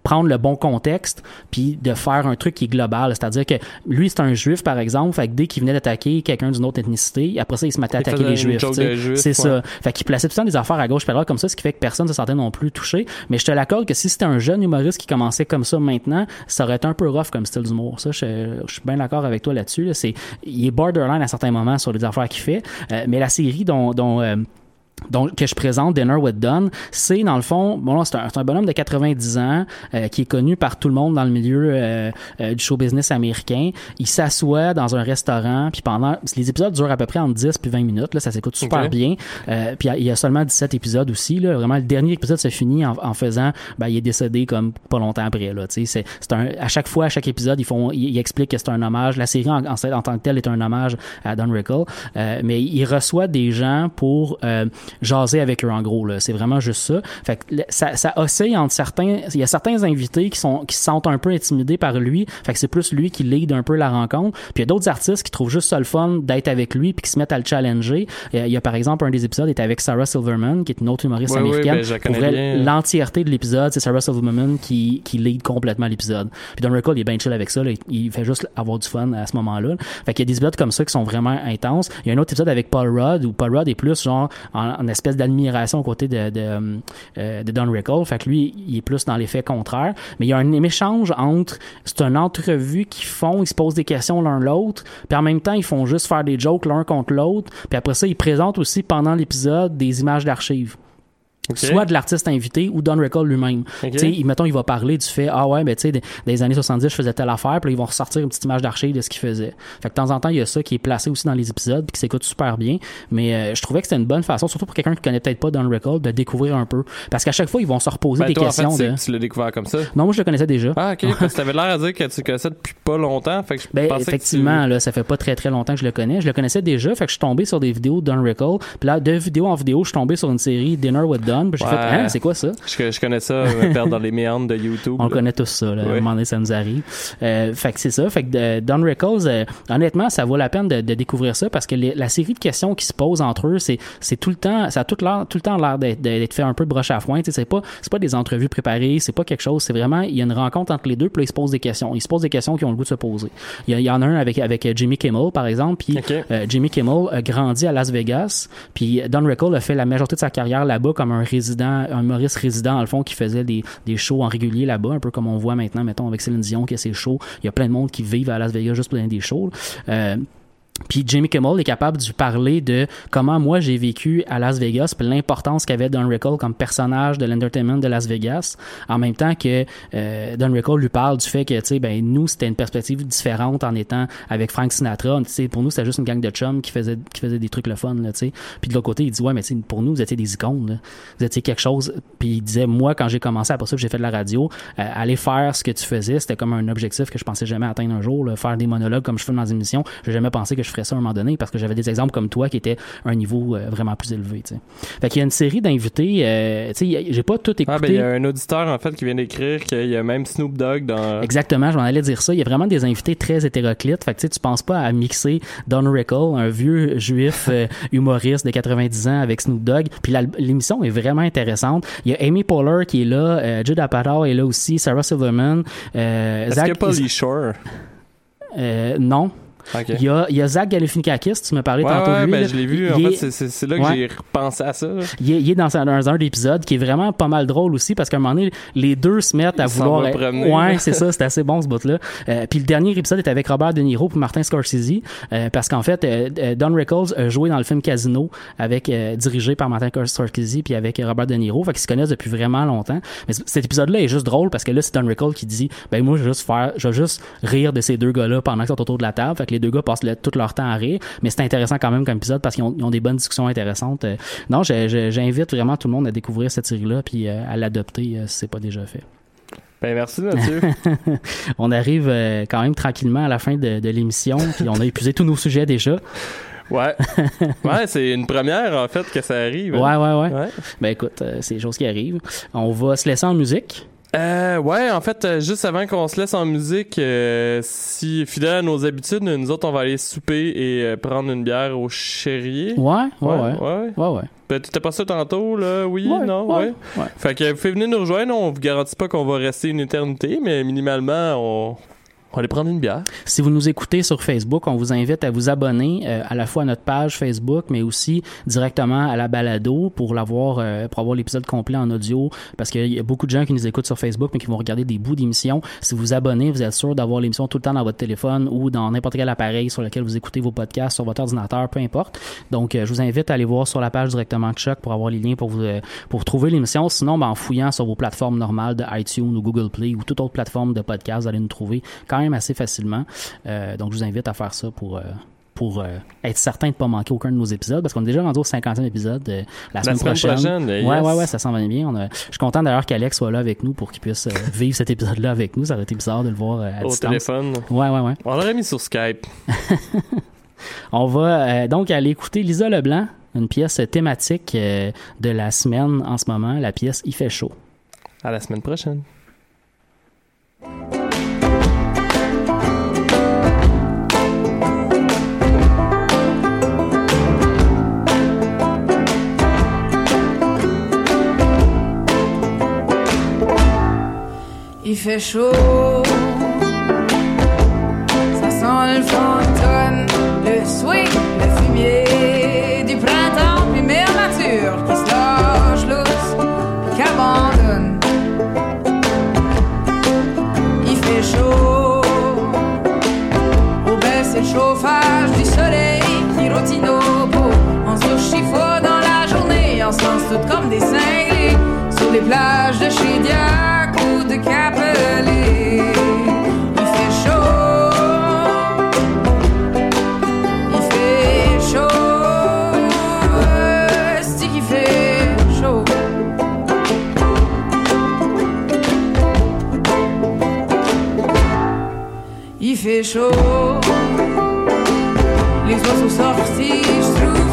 prendre le bon contexte puis de faire un truc qui est global. C'est-à-dire que lui c'est un juif par exemple fait que dès qu'il venait d'attaquer quelqu'un d'une autre ethnicité après ça il se mettait à attaquer les juifs c'est ouais. ça fait qu'il plaçait tout le temps des affaires à gauche par là comme ça ce qui fait que personne ne se sentait non plus touché. Mais je te l'accorde que si c'était un jeune humoriste qui commençait comme ça maintenant ça aurait été un peu rough comme style d'humour. Ça je, je suis bien d'accord avec toi là-dessus là. c'est il est borderline à certains moments sur les affaires qu'il fait. Euh, mais la série dont, dont euh, donc que je présente Dinner with Don, c'est dans le fond, bon c'est un, c'est un bonhomme de 90 ans euh, qui est connu par tout le monde dans le milieu euh, euh, du show business américain. Il s'assoit dans un restaurant, puis pendant les épisodes durent à peu près entre 10 puis 20 minutes, là, ça s'écoute super bien. Euh, puis il y a seulement 17 épisodes aussi, là, vraiment le dernier épisode se finit en, en faisant, ben il est décédé comme pas longtemps après là. Tu sais, c'est c'est un à chaque fois à chaque épisode ils font, ils, ils expliquent que c'est un hommage. La série en, en, en tant que telle est un hommage à Don Rickle, Euh, mais il reçoit des gens pour euh, jaser avec eux en gros là. C'est vraiment juste ça. Fait que ça, ça oscille entre certains. Il y a certains invités qui sont qui se sentent un peu intimidés par lui. Fait que c'est plus lui qui lead un peu la rencontre. Puis il y a d'autres artistes qui trouvent juste ça le fun d'être avec lui puis qui se mettent à le challenger. Il y a par exemple un des épisodes est avec Sarah Silverman qui est une autre humoriste Ouais, américaine. ben, vrai, bien. l'entièreté de l'épisode, c'est Sarah Silverman qui, qui lead complètement l'épisode. Puis Don il est bien chill avec ça. là. Il, il fait juste avoir du fun à ce moment-là. Fait qu'il y a des épisodes comme ça qui sont vraiment intenses. Il y a un autre épisode avec Paul Rudd où Paul Rudd est plus genre en, en espèce d'admiration aux côtés de, de, euh, de Don Rickle. Fait que lui, il est plus dans l'effet contraire. Mais il y a un échange entre... C'est une entrevue qu'ils font, ils se posent des questions l'un l'autre, puis en même temps, ils font juste faire des jokes l'un contre l'autre. Puis après ça, ils présentent aussi pendant l'épisode des images d'archives soit de l'artiste invité ou Don Rickle lui-même. Ok. Tu sais, il- mettons, il va parler du fait, ah ouais, ben tu sais, des, des années 70, je faisais telle affaire, puis là, ils vont ressortir une petite image d'archive de ce qu'il faisait. Fait que de temps en temps, il y a ça qui est placé aussi dans les épisodes, puis qui s'écoute super bien. Mais euh, je trouvais que c'était une bonne façon, surtout pour quelqu'un qui connaît peut-être pas Don Rickle, de découvrir un peu. Parce qu'à chaque fois, ils vont se reposer Ben, des toi, en questions fait, de... tu l'as découvert comme ça. Non, moi, je le connaissais déjà. Ah, ok. Parce que t'avais l'air à dire que tu connaissais depuis pas longtemps. Fait que je Ben, que effectivement, là, ça fait pas très très longtemps que je le connais. Je le connaissais déjà, fait que je suis tombé sur des vidéos de Don Rickle. Puis là, de vidéo en vidéo, je suis tombé sur une série Dinner with Don. J'ai Ouais. fait, hein, c'est quoi ça? Je, je connais ça, me perdre dans les méandres de YouTube. On là. connaît tous ça, là. À un moment donné, ça nous arrive. Euh, fait que c'est ça. Fait que euh, Don Rickles, euh, honnêtement, ça vaut la peine de, de découvrir ça parce que les- la série de questions qui se posent entre eux, c'est, c'est tout le temps, ça a tout, l'air, tout le temps l'air d'être, d'être fait un peu de broche à foin. C'est pas, c'est pas des entrevues préparées, c'est pas quelque chose, c'est vraiment, il y a une rencontre entre les deux, puis là, ils se posent des questions. Ils se posent des questions qui ont le goût de se poser. Il y, a- il y en a un avec, avec Jimmy Kimmel, par exemple, puis euh, Jimmy Kimmel a grandi à Las Vegas, puis Don Rickle a fait la majorité de sa carrière là-bas comme un résident, un humoriste résident, dans fond, qui faisait des, shows en régulier là-bas, un peu comme on voit maintenant, mettons, avec Céline Dion, qui a ses shows. Il y a plein de monde qui vivent à Las Vegas juste pour donner des shows. Puis Jimmy Kimmel est capable de parler de comment moi j'ai vécu à Las Vegas, puis l'importance qu'avait Don Rickle comme personnage de l'entertainment de Las Vegas, en même temps que euh, Don Rickle lui parle du fait que tu sais ben nous c'était une perspective différente en étant avec Frank Sinatra, tu sais pour nous c'était juste une gang de chums qui faisait qui faisait des trucs le fun là, tu sais. Puis de l'autre côté il dit ouais mais pour nous vous étiez des icônes, là. vous étiez quelque chose. Puis il disait moi quand j'ai commencé après ça que j'ai fait de la radio, euh, aller faire ce que tu faisais c'était comme un objectif que je pensais jamais atteindre un jour, là. faire des monologues comme je fais dans des émissions, j'ai jamais pensé que je je ferais ça à un moment donné parce que j'avais des exemples comme toi qui étaient à un niveau euh, vraiment plus élevé. tu sais. Fait qu'il y a une série d'invités. euh, tu sais, j'ai pas tout écouté. Ah, ben, il y a un auditeur, en fait, qui vient d'écrire qu'il y a même Snoop Dogg dans. Exactement, je m'en allais dire ça. Il y a vraiment des invités très hétéroclites. Fait que tu penses pas à mixer Don Rickle, un vieux juif euh, humoriste de 90 ans avec Snoop Dogg. Puis l'émission est vraiment intéressante. Il y a Amy Poehler qui est là, euh, Judd Apatow est là aussi, Sarah Silverman, euh, Est-ce Zach- qu'il n'y a pas Lee Shore? euh, non. Il y a, il y a Zach Galifianakis, tu me parlais Ouais, tantôt ouais, lui. ben, là. je l'ai vu. Il En est- fait, c'est- là que Ouais. j'ai repensé à ça. il est, il est dans, un, dans un épisode qui est vraiment pas mal drôle aussi parce qu'à un moment donné, les deux se mettent à Il vouloir. va promener, ouais, c'est ça, c'est assez bon ce bout-là. Euh, puis le dernier épisode est avec Robert De Niro pour Martin Scorsese euh, parce qu'en fait, euh, euh, Don Rickles a joué dans le film Casino avec euh, dirigé par Martin Scorsese puis avec Robert De Niro, fait qu'ils se connaissent depuis vraiment longtemps. Mais cet épisode-là est juste drôle parce que là, c'est Don Rickles qui dit, ben moi, je vais juste faire, je vais juste rire de ces deux gars-là pendant qu'ils sont autour de la table. Fait que les deux gars passent le- tout leur temps à rire, mais c'est intéressant quand même comme épisode parce qu'ils ont, des bonnes discussions intéressantes. Euh, non, j'invite vraiment tout le monde à découvrir cette série-là puis euh, à l'adopter euh, si c'est pas déjà fait. Ben, merci, Mathieu. on arrive euh, quand même tranquillement à la fin de, de l'émission puis on a épuisé tous nos sujets déjà. ouais. Ouais, c'est une première, en fait, que ça arrive. Ouais, hein. ouais, ouais. Ben écoute, euh, c'est des choses qui arrivent. On va se laisser en musique. Euh, ouais, en fait, euh, juste avant qu'on se laisse en musique, euh, si fidèle à nos habitudes, nous autres, on va aller souper et euh, prendre une bière au Chérier. Ouais, ouais, ouais. ouais. Ouais, ouais. Ben, t'étais pas ça tantôt, là? Oui, Ouais, non? ouais, Ouais. ouais. Fait que vous pouvez venir nous rejoindre. On vous garantit pas qu'on va rester une éternité, mais minimalement, on, on va aller prendre une bière. Si vous nous écoutez sur Facebook, on vous invite à vous abonner euh, à la fois à notre page Facebook, mais aussi directement à la balado pour l'avoir, euh, pour avoir l'épisode complet en audio, parce qu'il y a beaucoup de gens qui nous écoutent sur Facebook, mais qui vont regarder des bouts d'émissions. Si vous vous abonnez, vous êtes sûr d'avoir l'émission tout le temps dans votre téléphone ou dans n'importe quel appareil sur lequel vous écoutez vos podcasts, sur votre ordinateur, peu importe. Donc, euh, je vous invite à aller voir sur la page directement de Choc pour avoir les liens pour vous pour trouver l'émission. Sinon, ben, en fouillant sur vos plateformes normales de iTunes ou Google Play ou toute autre plateforme de podcast, vous allez nous trouver même assez facilement. Euh, donc, je vous invite à faire ça pour euh, pour euh, être certain de ne pas manquer aucun de nos épisodes parce qu'on est déjà rendu au 50e épisode euh, la, La semaine, semaine prochaine. prochaine, ouais, yes. ouais, ouais, ça s'en va bien. On a- je suis content d'ailleurs qu'Alex soit là avec nous pour qu'il puisse euh, vivre cet épisode-là avec nous. Ça aurait été bizarre de le voir à Au distance. téléphone. Ouais, ouais, ouais. On l'aurait mis sur Skype. On va donc aller écouter Lisa Leblanc, une pièce thématique de la semaine en ce moment, la pièce Il fait chaud. À la semaine prochaine. Il fait chaud. Ça sent le fantôme, le swing, le fumier du printemps, puis mère nature qui se lâche lousse, puis qui abandonne. Il fait chaud. Au baisser le chauffage du soleil qui rôtit nos peaux. On se chiffre dans la journée, on se lance toutes comme des cinglés sur les plages de chez Il fait chaud. Il fait chaud. C'est qu'il fait chaud? Il fait chaud. Les oiseaux sortis, je trouve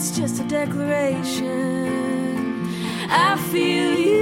words, just a declaration. I feel you.